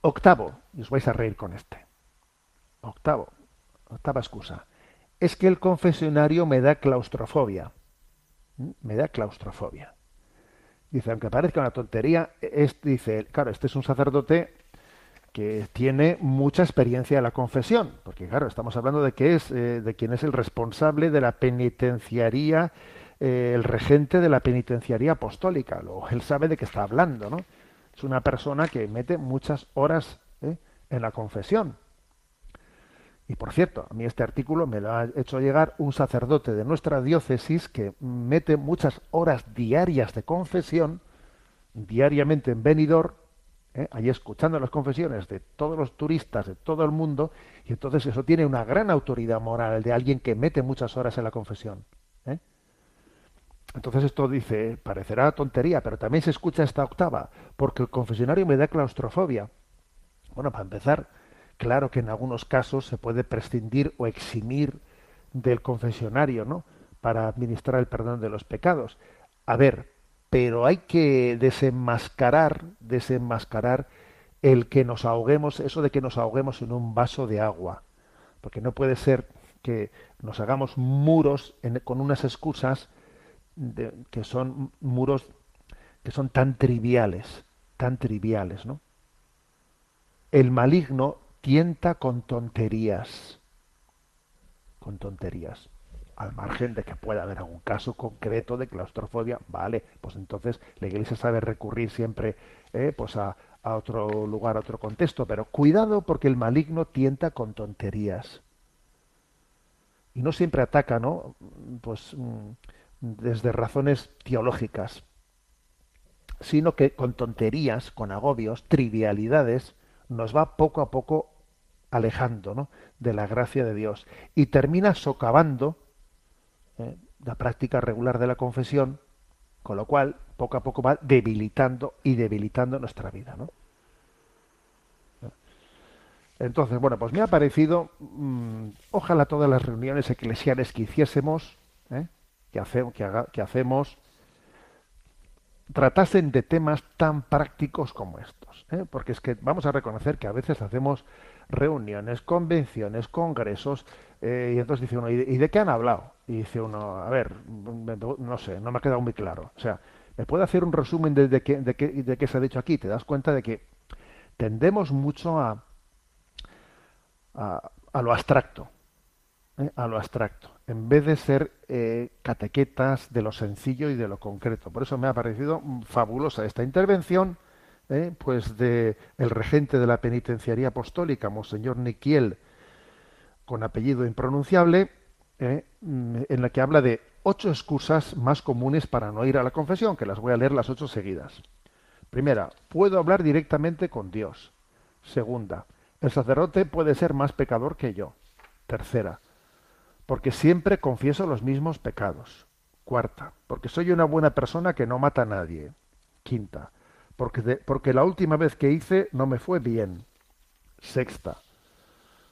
Octavo, y os vais a reír con este. Octavo, octava excusa. Es que el confesionario me da claustrofobia. ¿Mm? Me da claustrofobia. Dice, aunque parezca una tontería, es, dice, claro, este es un sacerdote que tiene mucha experiencia de la confesión, porque claro, estamos hablando de que es, eh, de quien es el responsable de la penitenciaría eh, el regente de la penitenciaría apostólica. Luego, él sabe de qué está hablando, ¿no? Es una persona que mete muchas horas ¿eh? en la confesión. Y por cierto, a mí este artículo me lo ha hecho llegar un sacerdote de nuestra diócesis que mete muchas horas diarias de confesión, diariamente en Benidorm, ¿eh? ahí escuchando las confesiones de todos los turistas de todo el mundo, y entonces eso tiene una gran autoridad moral de alguien que mete muchas horas en la confesión. Entonces esto dice, parecerá tontería, pero también se escucha esta octava, porque el confesionario me da claustrofobia. Bueno, para empezar, claro que en algunos casos se puede prescindir o eximir del confesionario, ¿no? Para administrar el perdón de los pecados. A ver, pero hay que desenmascarar, desenmascarar el que nos ahoguemos, eso de que nos ahoguemos en un vaso de agua. Porque no puede ser que nos hagamos muros con unas excusas que son muros que son tan triviales, tan triviales, ¿no? El maligno tienta con tonterías, con tonterías, al margen de que pueda haber algún caso concreto de claustrofobia, vale, pues entonces la Iglesia sabe recurrir siempre, eh, pues a, a otro lugar, a otro contexto, pero cuidado porque el maligno tienta con tonterías y no siempre ataca, ¿no? Pues mm, desde razones teológicas, sino que con tonterías, con agobios, trivialidades, nos va poco a poco alejando de la gracia de Dios y termina socavando eh, la práctica regular de la confesión, con lo cual poco a poco va debilitando y debilitando nuestra vida. ¿no? Entonces, bueno, pues me ha parecido, mm, ojalá todas las reuniones eclesiales que hiciésemos, ¿eh? Que, hacemos tratasen de temas tan prácticos como estos. ¿eh? Porque es que vamos a reconocer que a veces hacemos reuniones, convenciones, congresos Eh, y entonces dice uno, ¿y de, qué han hablado? Y dice uno, a ver, no sé, no me ha quedado muy claro. O sea, ¿me puede hacer un resumen de, qué, de, qué, se ha dicho aquí? Te das cuenta de que tendemos mucho a, a, lo abstracto, ¿eh? a lo abstracto, en vez de ser eh, catequetas de lo sencillo y de lo concreto. Por eso me ha parecido mm, fabulosa esta intervención, ¿eh? pues de el regente de la penitenciaría apostólica, Monseñor Niquiel, con apellido impronunciable, ¿eh? mm, en la que habla de ocho excusas más comunes para no ir a la confesión, que las voy a leer las ocho seguidas. Primera, puedo hablar directamente con Dios. Segunda, el sacerdote puede ser más pecador que yo. Tercera, porque siempre confieso los mismos pecados. Cuarta, porque soy una buena persona que no mata a nadie. Quinta, porque, porque la última vez que hice no me fue bien. Sexta,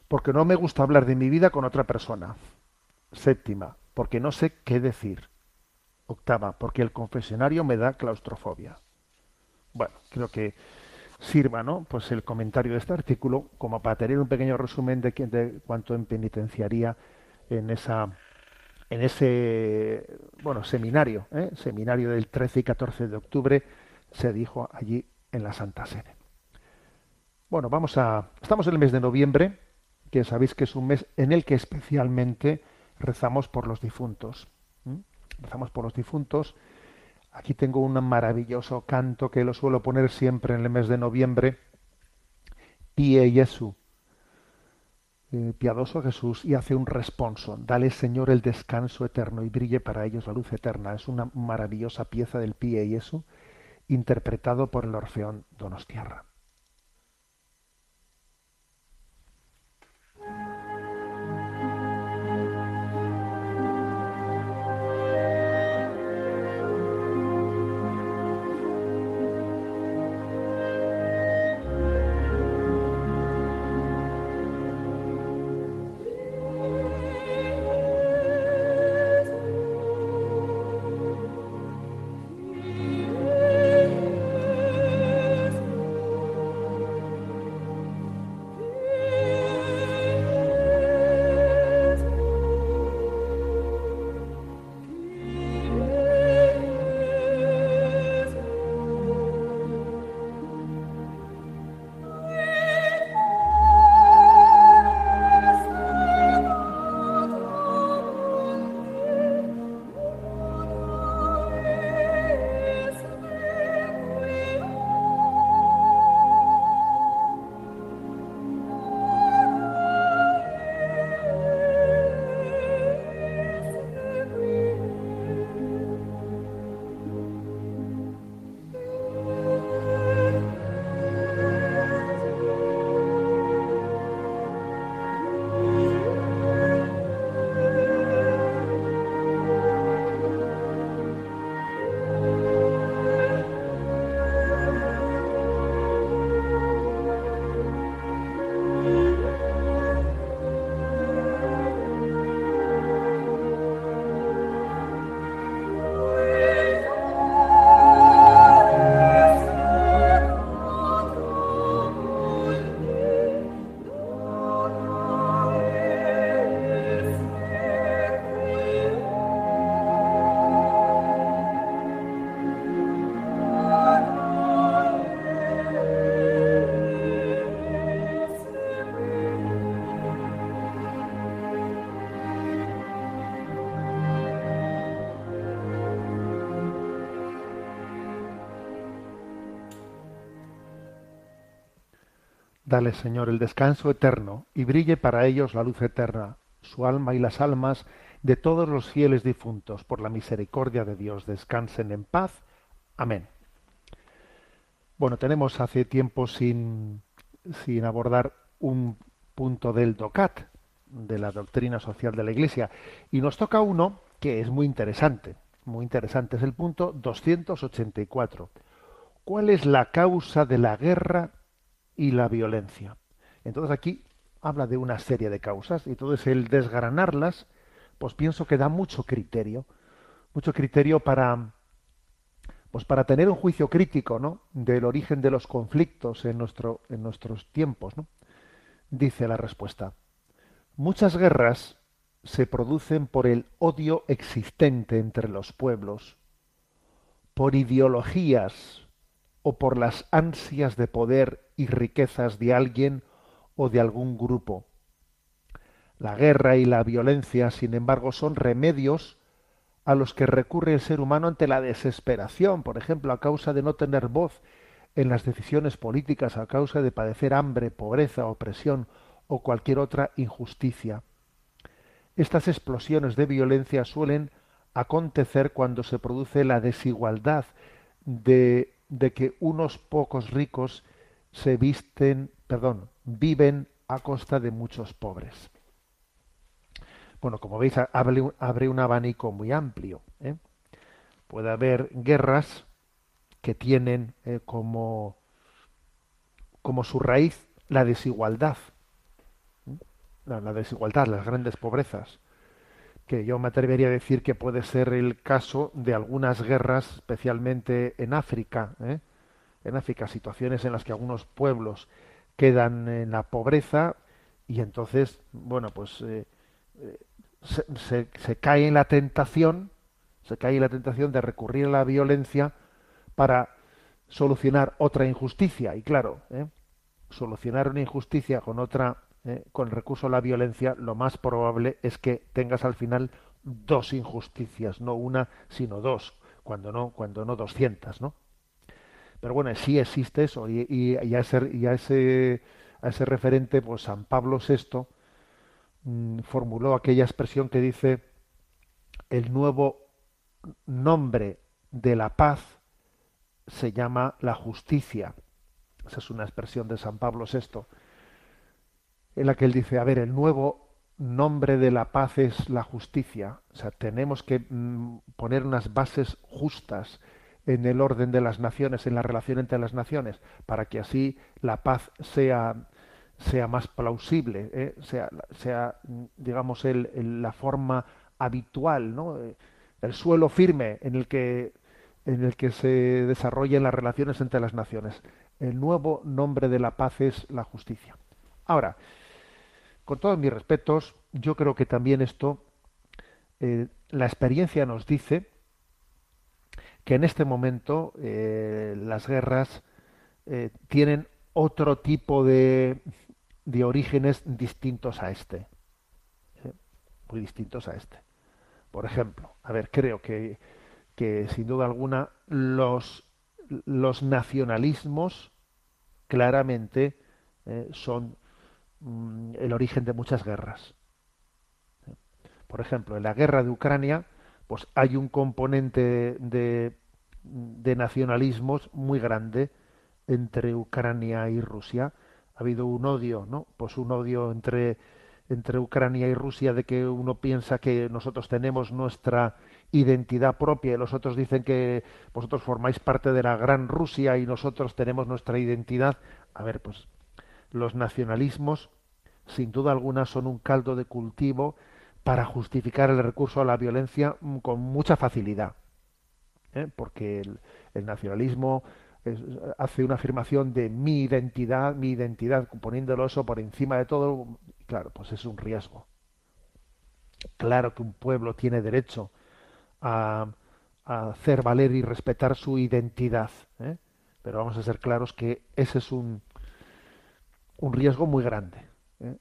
porque no me gusta hablar de mi vida con otra persona. Séptima, porque no sé qué decir. Octava, porque el confesionario me da claustrofobia. Bueno, creo que sirva, ¿no? Pues el comentario de este artículo como para tener un pequeño resumen de, de cuánto en penitenciaría en esa en ese bueno seminario, ¿eh? seminario del 13 y 14 de octubre se dijo allí en la Santa Sede. Bueno, vamos a estamos en el mes de noviembre, que sabéis que es un mes en el que especialmente rezamos por los difuntos. Rezamos por los difuntos. Aquí tengo un maravilloso canto que lo suelo poner siempre en el mes de noviembre. Pie Jesu, eh, piadoso Jesús, y hace un responso. Dale, Señor, el descanso eterno y brille para ellos la luz eterna. Es una maravillosa pieza del Pie Jesu, interpretado por el Orfeón Donostiarra. Dale, Señor, el descanso eterno y brille para ellos la luz eterna, su alma y las almas de todos los fieles difuntos, por la misericordia de Dios, descansen en paz. Amén. Bueno, tenemos hace tiempo sin, sin abordar un punto del DOCAT, de la doctrina social de la Iglesia, y nos toca uno que es muy interesante, muy interesante, es el punto 284. ¿Cuál es la causa de la guerra y la violencia? Entonces aquí habla de una serie de causas y entonces el desgranarlas, pues pienso que da mucho criterio, mucho criterio para pues para tener un juicio crítico, ¿no? del origen de los conflictos en nuestro en nuestros tiempos. Dice la respuesta: Muchas guerras se producen por el odio existente entre los pueblos, por ideologías o por las ansias de poder y riquezas de alguien o de algún grupo. La guerra y la violencia, sin embargo, son remedios a los que recurre el ser humano ante la desesperación, por ejemplo, a causa de no tener voz en las decisiones políticas, a causa de padecer hambre, pobreza, opresión o cualquier otra injusticia. Estas explosiones de violencia suelen acontecer cuando se produce la desigualdad de, de que unos pocos ricos se visten, perdón, viven a costa de muchos pobres. Bueno, como veis, abre, un abanico muy amplio. ¿eh? Puede haber guerras que tienen eh, como, como su raíz la desigualdad. ¿eh? La, desigualdad, las grandes pobrezas. Que yo me atrevería a decir que puede ser el caso de algunas guerras, especialmente en África. ¿eh? En África, situaciones en las que algunos pueblos quedan en la pobreza y entonces, bueno, pues eh, se, se, cae en la tentación, se cae en la tentación de recurrir a la violencia para solucionar otra injusticia. Y claro, ¿eh? solucionar una injusticia con otra, ¿eh? con recurso a la violencia, lo más probable es que tengas al final dos injusticias, no una, sino dos, cuando no, cuando no doscientas, ¿no? Pero bueno, sí existe eso, y, y, a, ese, y a ese, a ese referente, pues San Pablo VI, formuló aquella expresión que dice el nuevo nombre de la paz se llama la justicia. Esa es una expresión de San Pablo VI, en la que él dice, a ver, el nuevo nombre de la paz es la justicia. O sea, tenemos que mm, poner unas bases justas en el orden de las naciones, en la relación entre las naciones, para que así la paz sea sea más plausible, ¿eh? sea, sea, digamos, el, la forma habitual, ¿no? el suelo firme en el que en el que se desarrollan las relaciones entre las naciones. El nuevo nombre de la paz es la justicia. Ahora, con todos mis respetos, yo creo que también esto, eh, la experiencia nos dice que en este momento eh, las guerras eh, tienen otro tipo de, de orígenes distintos a este. Muy distintos a este. Por ejemplo, a ver, creo que, que sin duda alguna los, los nacionalismos claramente son mm, el origen de muchas guerras. Por ejemplo, en la guerra de Ucrania, pues hay un componente de, de nacionalismos muy grande entre Ucrania y Rusia ha habido un odio, ¿no? Pues un odio entre, entre Ucrania y Rusia de que uno piensa que nosotros tenemos nuestra identidad propia y los otros dicen que vosotros formáis parte de la gran Rusia y nosotros tenemos nuestra identidad. A ver, pues los nacionalismos, sin duda alguna, son un caldo de cultivo para justificar el recurso a la violencia con mucha facilidad. ¿eh? Porque el, nacionalismo hace una afirmación de mi identidad, mi identidad, poniéndolo eso por encima de todo, claro, pues es un riesgo. Claro que un pueblo tiene derecho a, a hacer valer y respetar su identidad, ¿eh? pero vamos a ser claros que ese es un, un riesgo muy grande, ¿eh?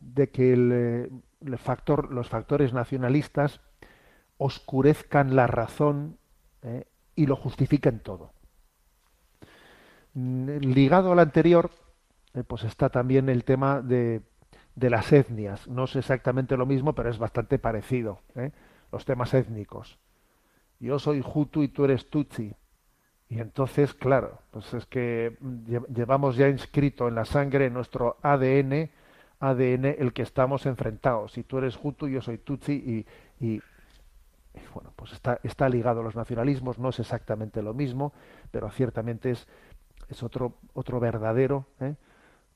de que el, el factor, los factores nacionalistas oscurezcan la razón ¿eh? y lo justifiquen todo. Ligado al anterior, eh, pues está también el tema de, de, las etnias. No es exactamente lo mismo, pero es bastante parecido. ¿eh? Los temas étnicos. Yo soy Hutu y tú eres Tutsi. Y entonces, claro, pues es que llevamos ya inscrito en la sangre en nuestro ADN, ADN el que estamos enfrentados. Si tú eres Hutu, yo soy Tutsi y, bueno, pues está, está ligado a los nacionalismos, no es exactamente lo mismo, pero ciertamente es es otro, otro verdadero, ¿eh?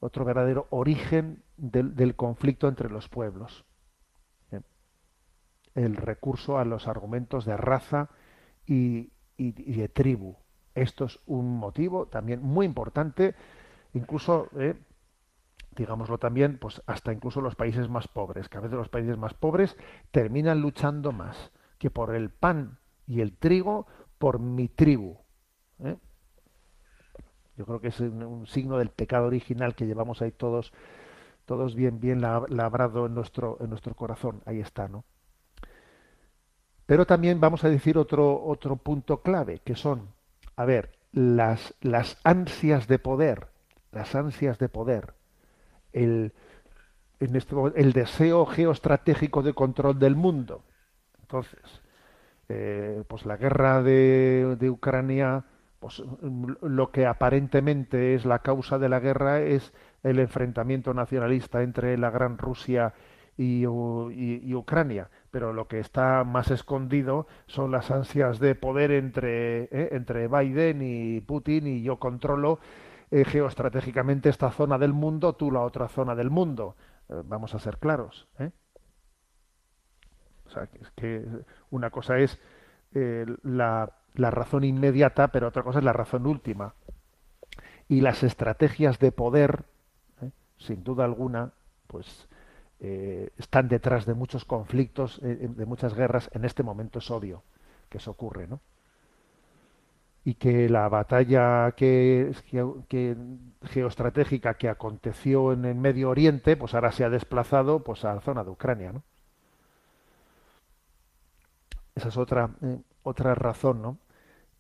otro verdadero origen del, del, conflicto entre los pueblos. ¿eh? El recurso a los argumentos de raza y, y, de tribu. Esto es un motivo también muy importante, incluso ¿eh? digámoslo también, pues hasta incluso los países más pobres, que a veces los países más pobres terminan luchando más que por el pan y el trigo por mi tribu. ¿eh? Yo creo que es un, un signo del pecado original que llevamos ahí todos, todos bien, bien la- labrado en nuestro, en nuestro corazón. Ahí está, ¿no? Pero también vamos a decir otro, otro punto clave, que son, a ver, las, las ansias de poder, las ansias de poder, el, en este el deseo geoestratégico de control del mundo. Entonces, eh, pues la guerra de, de Ucrania, pues mm, lo que aparentemente es la causa de la guerra es el enfrentamiento nacionalista entre la gran Rusia y- y Ucrania, pero lo que está más escondido son las ansias de poder entre, eh, entre Biden y Putin y yo controlo eh, geoestratégicamente esta zona del mundo, tú la otra zona del mundo. Eh, vamos a ser claros. O sea, que, que una cosa es la, la razón inmediata, pero otra cosa es la razón última. Y las estrategias de poder, sin duda alguna, pues eh, están detrás de muchos conflictos, eh, de muchas guerras. En este momento es obvio que eso ocurre, ¿no? Y que la batalla que, geoestratégica que aconteció en el Medio Oriente, pues ahora se ha desplazado pues a la zona de Ucrania, ¿no? Esa es otra, eh, otra razón, ¿no?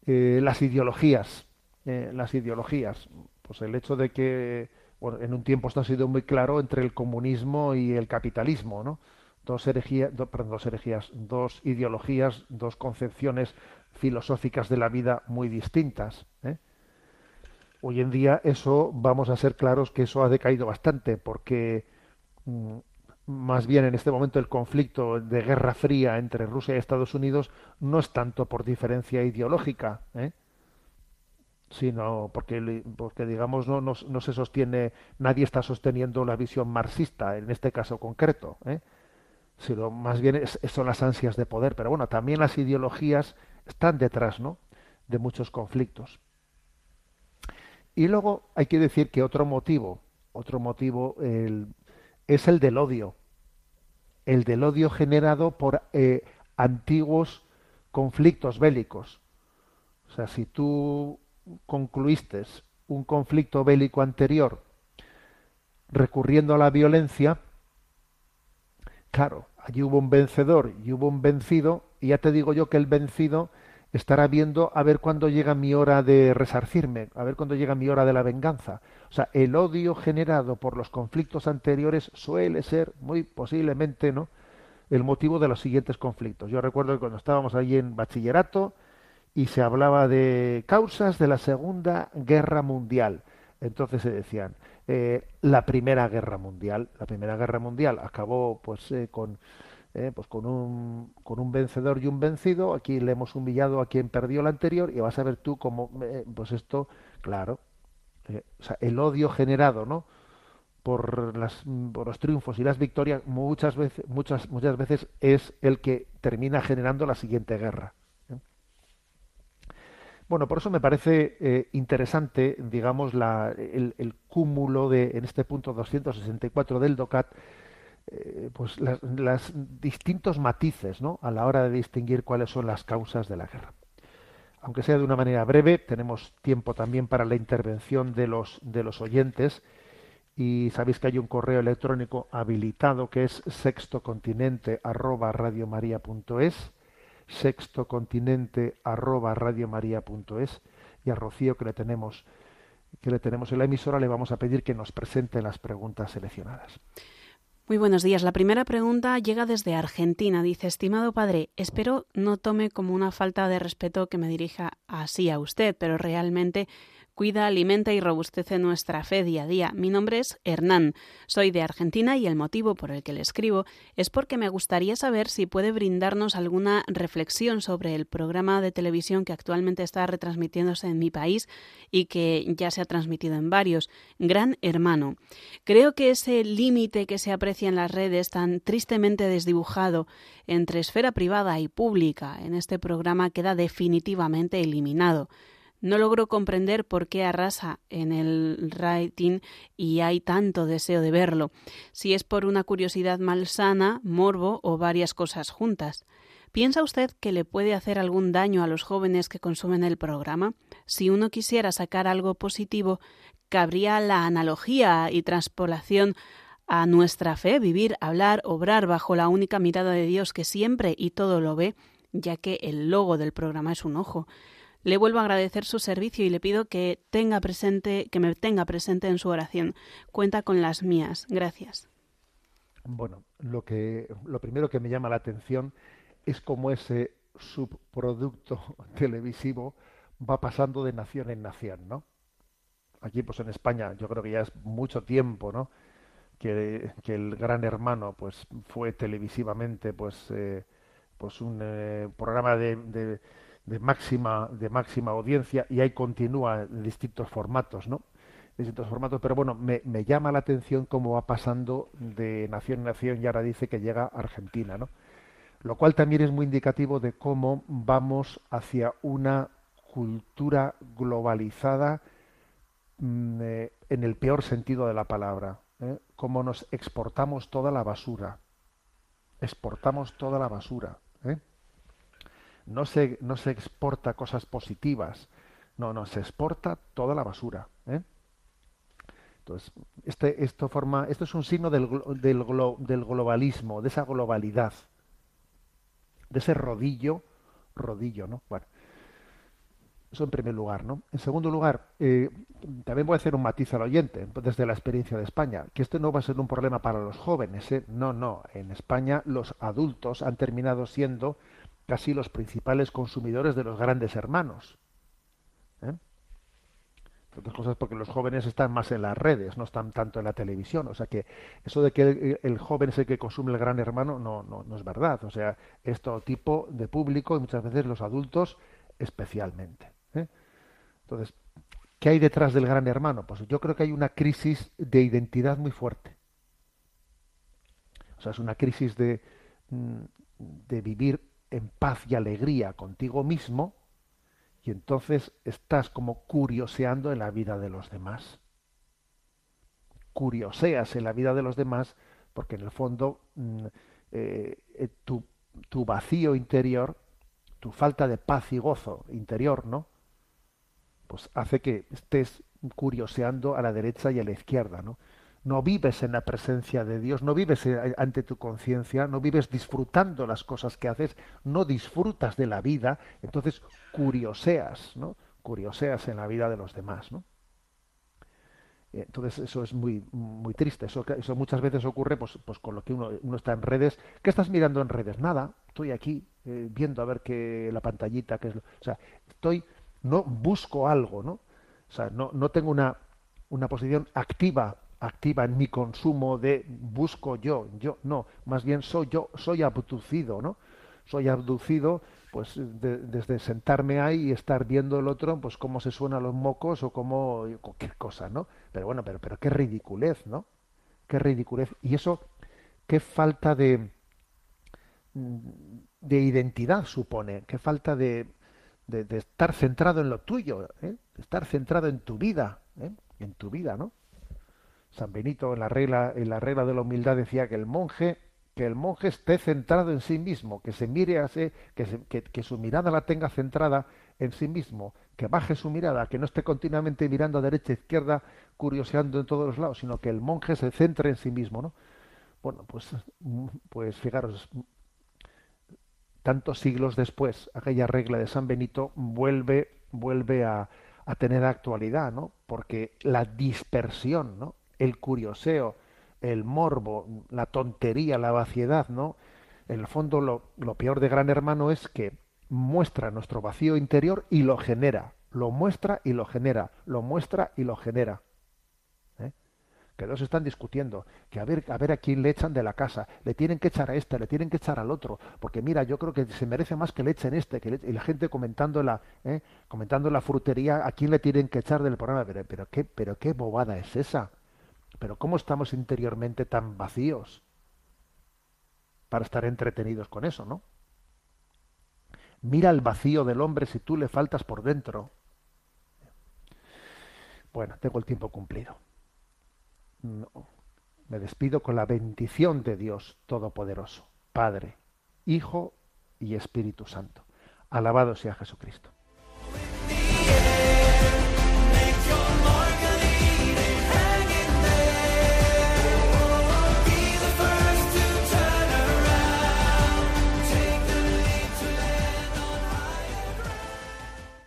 Eh, las ideologías, eh, las ideologías, pues el hecho de que, bueno, en un tiempo esto ha sido muy claro entre el comunismo y el capitalismo, ¿no? Dos perdón, dos herejías, dos ideologías, dos concepciones filosóficas de la vida muy distintas. ¿eh? Hoy en día eso, vamos a ser claros que eso ha decaído bastante, porque mm, más bien en este momento el conflicto de guerra fría entre Rusia y Estados Unidos no es tanto por diferencia ideológica, ¿eh? Sino porque, porque digamos no, no, no se sostiene, nadie está sosteniendo la visión marxista en este caso concreto, ¿eh? sino más bien es- son las ansias de poder. Pero bueno, también las ideologías están detrás ¿no? de muchos conflictos. Y luego hay que decir que otro motivo, otro motivo es el del odio. El del odio generado por eh, antiguos conflictos bélicos. O sea, si tú concluiste un conflicto bélico anterior recurriendo a la violencia, claro, allí hubo un vencedor y hubo un vencido, y ya te digo yo que el vencido estará viendo a ver cuándo llega mi hora de resarcirme, a ver cuándo llega mi hora de la venganza. O sea, el odio generado por los conflictos anteriores suele ser muy posiblemente, ¿no? el motivo de los siguientes conflictos. Yo recuerdo que cuando estábamos allí en bachillerato y se hablaba de causas de la Segunda Guerra Mundial. Entonces se decían, eh, la Primera Guerra Mundial, la Primera Guerra Mundial acabó pues eh, con eh, pues con un con un vencedor y un vencido. Aquí le hemos humillado a quien perdió la anterior y vas a ver tú cómo eh, pues esto, claro, o sea, el odio generado, ¿no? por, las, por los triunfos y las victorias muchas veces, muchas, muchas veces es el que termina generando la siguiente guerra. Bueno, por eso me parece eh, interesante, digamos, el, cúmulo de, en este punto 264 del DOCAT, eh, pues las, las distintos matices, ¿no? A la hora de distinguir cuáles son las causas de la guerra. Aunque sea de una manera breve, tenemos tiempo también para la intervención de los, de los oyentes y sabéis que hay un correo electrónico habilitado que es sextocontinente arroba radiomaria.es sextocontinente arroba radiomaria.es y a Rocío que le tenemos que le tenemos en la emisora le vamos a pedir que nos presente las preguntas seleccionadas. Muy buenos días. La primera pregunta llega desde Argentina. Dice, estimado padre, espero no tome como una falta de respeto que me dirija así a usted, pero realmente cuida, alimenta y robustece nuestra fe día a día. Mi nombre es Hernán, soy de Argentina y el motivo por el que le escribo es porque me gustaría saber si puede brindarnos alguna reflexión sobre el programa de televisión que actualmente está retransmitiéndose en mi país y que ya se ha transmitido en varios, Gran Hermano. Creo que ese límite que se aprecia en las redes tan tristemente desdibujado entre esfera privada y pública en este programa queda definitivamente eliminado. No logro comprender por qué arrasa en el rating y hay tanto deseo de verlo, si es por una curiosidad malsana, morbo o varias cosas juntas. ¿Piensa usted que le puede hacer algún daño a los jóvenes que consumen el programa? Si uno quisiera sacar algo positivo, cabría la analogía y transpolación a nuestra fe, vivir, hablar, obrar bajo la única mirada de Dios que siempre y todo lo ve, ya que el logo del programa es un ojo. Le vuelvo a agradecer su servicio y le pido que tenga presente, que me tenga presente en su oración. Cuenta con las mías. Gracias. Bueno, lo que lo primero que me llama la atención es cómo ese subproducto televisivo va pasando de nación en nación, ¿no? Aquí, pues en España, yo creo que ya es mucho tiempo, ¿no? Que, que el Gran Hermano, pues, fue televisivamente, pues, eh, pues un eh, programa de, de, de, máxima de máxima audiencia y ahí continúa en distintos formatos, ¿no? distintos formatos, pero bueno, me, me, llama la atención cómo va pasando de nación en nación y ahora dice que llega a Argentina, ¿no? Lo cual también es muy indicativo de cómo vamos hacia una cultura globalizada mmm, eh, en el peor sentido de la palabra, ¿eh? cómo nos exportamos toda la basura, exportamos toda la basura. No, se, no se exporta cosas positivas, no, no, se exporta toda la basura. ¿eh? Entonces, este, esto, forma, esto es un signo del, del, globalismo, de esa globalidad de ese rodillo, rodillo, ¿no? Bueno, eso en primer lugar, ¿no? En segundo lugar, eh, también voy a hacer un matiz al oyente, desde la experiencia de España, que esto no va a ser un problema para los jóvenes, ¿eh? No, no, en España los adultos han terminado siendo casi los principales consumidores de los grandes hermanos. ¿eh? otras cosas porque los jóvenes están más en las redes, no están tanto en la televisión. O sea que eso de que el, joven es el que consume el gran hermano no, no, es verdad. O sea, es todo tipo de público y muchas veces los adultos especialmente. ¿eh? Entonces, ¿qué hay detrás del gran hermano? Pues yo creo que hay una crisis de identidad muy fuerte. O sea, es una crisis de, de vivir en paz y alegría contigo mismo, y entonces estás como curioseando en la vida de los demás. Curioseas en la vida de los demás porque en el fondo eh, tu, tu, vacío interior, tu falta de paz y gozo interior, ¿no? Pues hace que estés curioseando a la derecha y a la izquierda, ¿no? No vives en la presencia de Dios, no vives ante tu conciencia, no vives disfrutando las cosas que haces, no disfrutas de la vida, entonces curioseas, ¿no? Curioseas en la vida de los demás, ¿no? Entonces eso es muy muy triste. Eso, muchas veces ocurre pues, pues con lo que uno, uno, está en redes. ¿Qué estás mirando en redes? Nada. Estoy aquí eh, viendo a ver qué la pantallita, qué es lo, o sea, estoy no busco algo, ¿no? O sea, no, no tengo una una posición activa activa en mi consumo de busco yo, yo no, más bien soy yo, soy abducido, ¿no? Soy abducido, pues de, desde sentarme ahí y estar viendo el otro, pues cómo se suenan los mocos o cómo cualquier cosa, ¿no? Pero bueno, pero, pero qué ridiculez, ¿no? Qué ridiculez. Y eso, qué falta de de identidad supone, qué falta de, de, estar centrado en lo tuyo, ¿eh? estar centrado en tu vida, ¿eh? en tu vida, ¿no? San Benito en la regla, en la regla de la humildad decía que el monje, que el monje esté centrado en sí mismo, que se mire que, que, su mirada la tenga centrada en sí mismo, que baje su mirada, que no esté continuamente mirando a derecha e izquierda, curioseando en todos los lados, sino que el monje se centre en sí mismo, ¿no? Bueno, pues, pues fijaros, tantos siglos después, aquella regla de San Benito vuelve, vuelve a, a tener actualidad, ¿no? Porque la dispersión, ¿no? El curioseo, el morbo, la tontería, la vaciedad, ¿no? En el fondo lo, peor de Gran Hermano es que muestra nuestro vacío interior y lo genera, lo muestra y lo genera, lo muestra y lo genera. ¿eh? Que dos están discutiendo, que a ver, a ver a quién le echan de la casa, le tienen que echar a este, le tienen que echar al otro, porque mira, yo creo que se merece más que le echen este, que le, y la gente comentando la, ¿eh? comentando la frutería, a quién le tienen que echar del programa, pero, pero qué, pero qué bobada es esa. Pero ¿cómo estamos interiormente tan vacíos para estar entretenidos con eso, no? Mira el vacío del hombre si tú le faltas por dentro. Bueno, tengo el tiempo cumplido. No. Me despido con la bendición de Dios Todopoderoso, Padre, Hijo y Espíritu Santo. Alabado sea Jesucristo.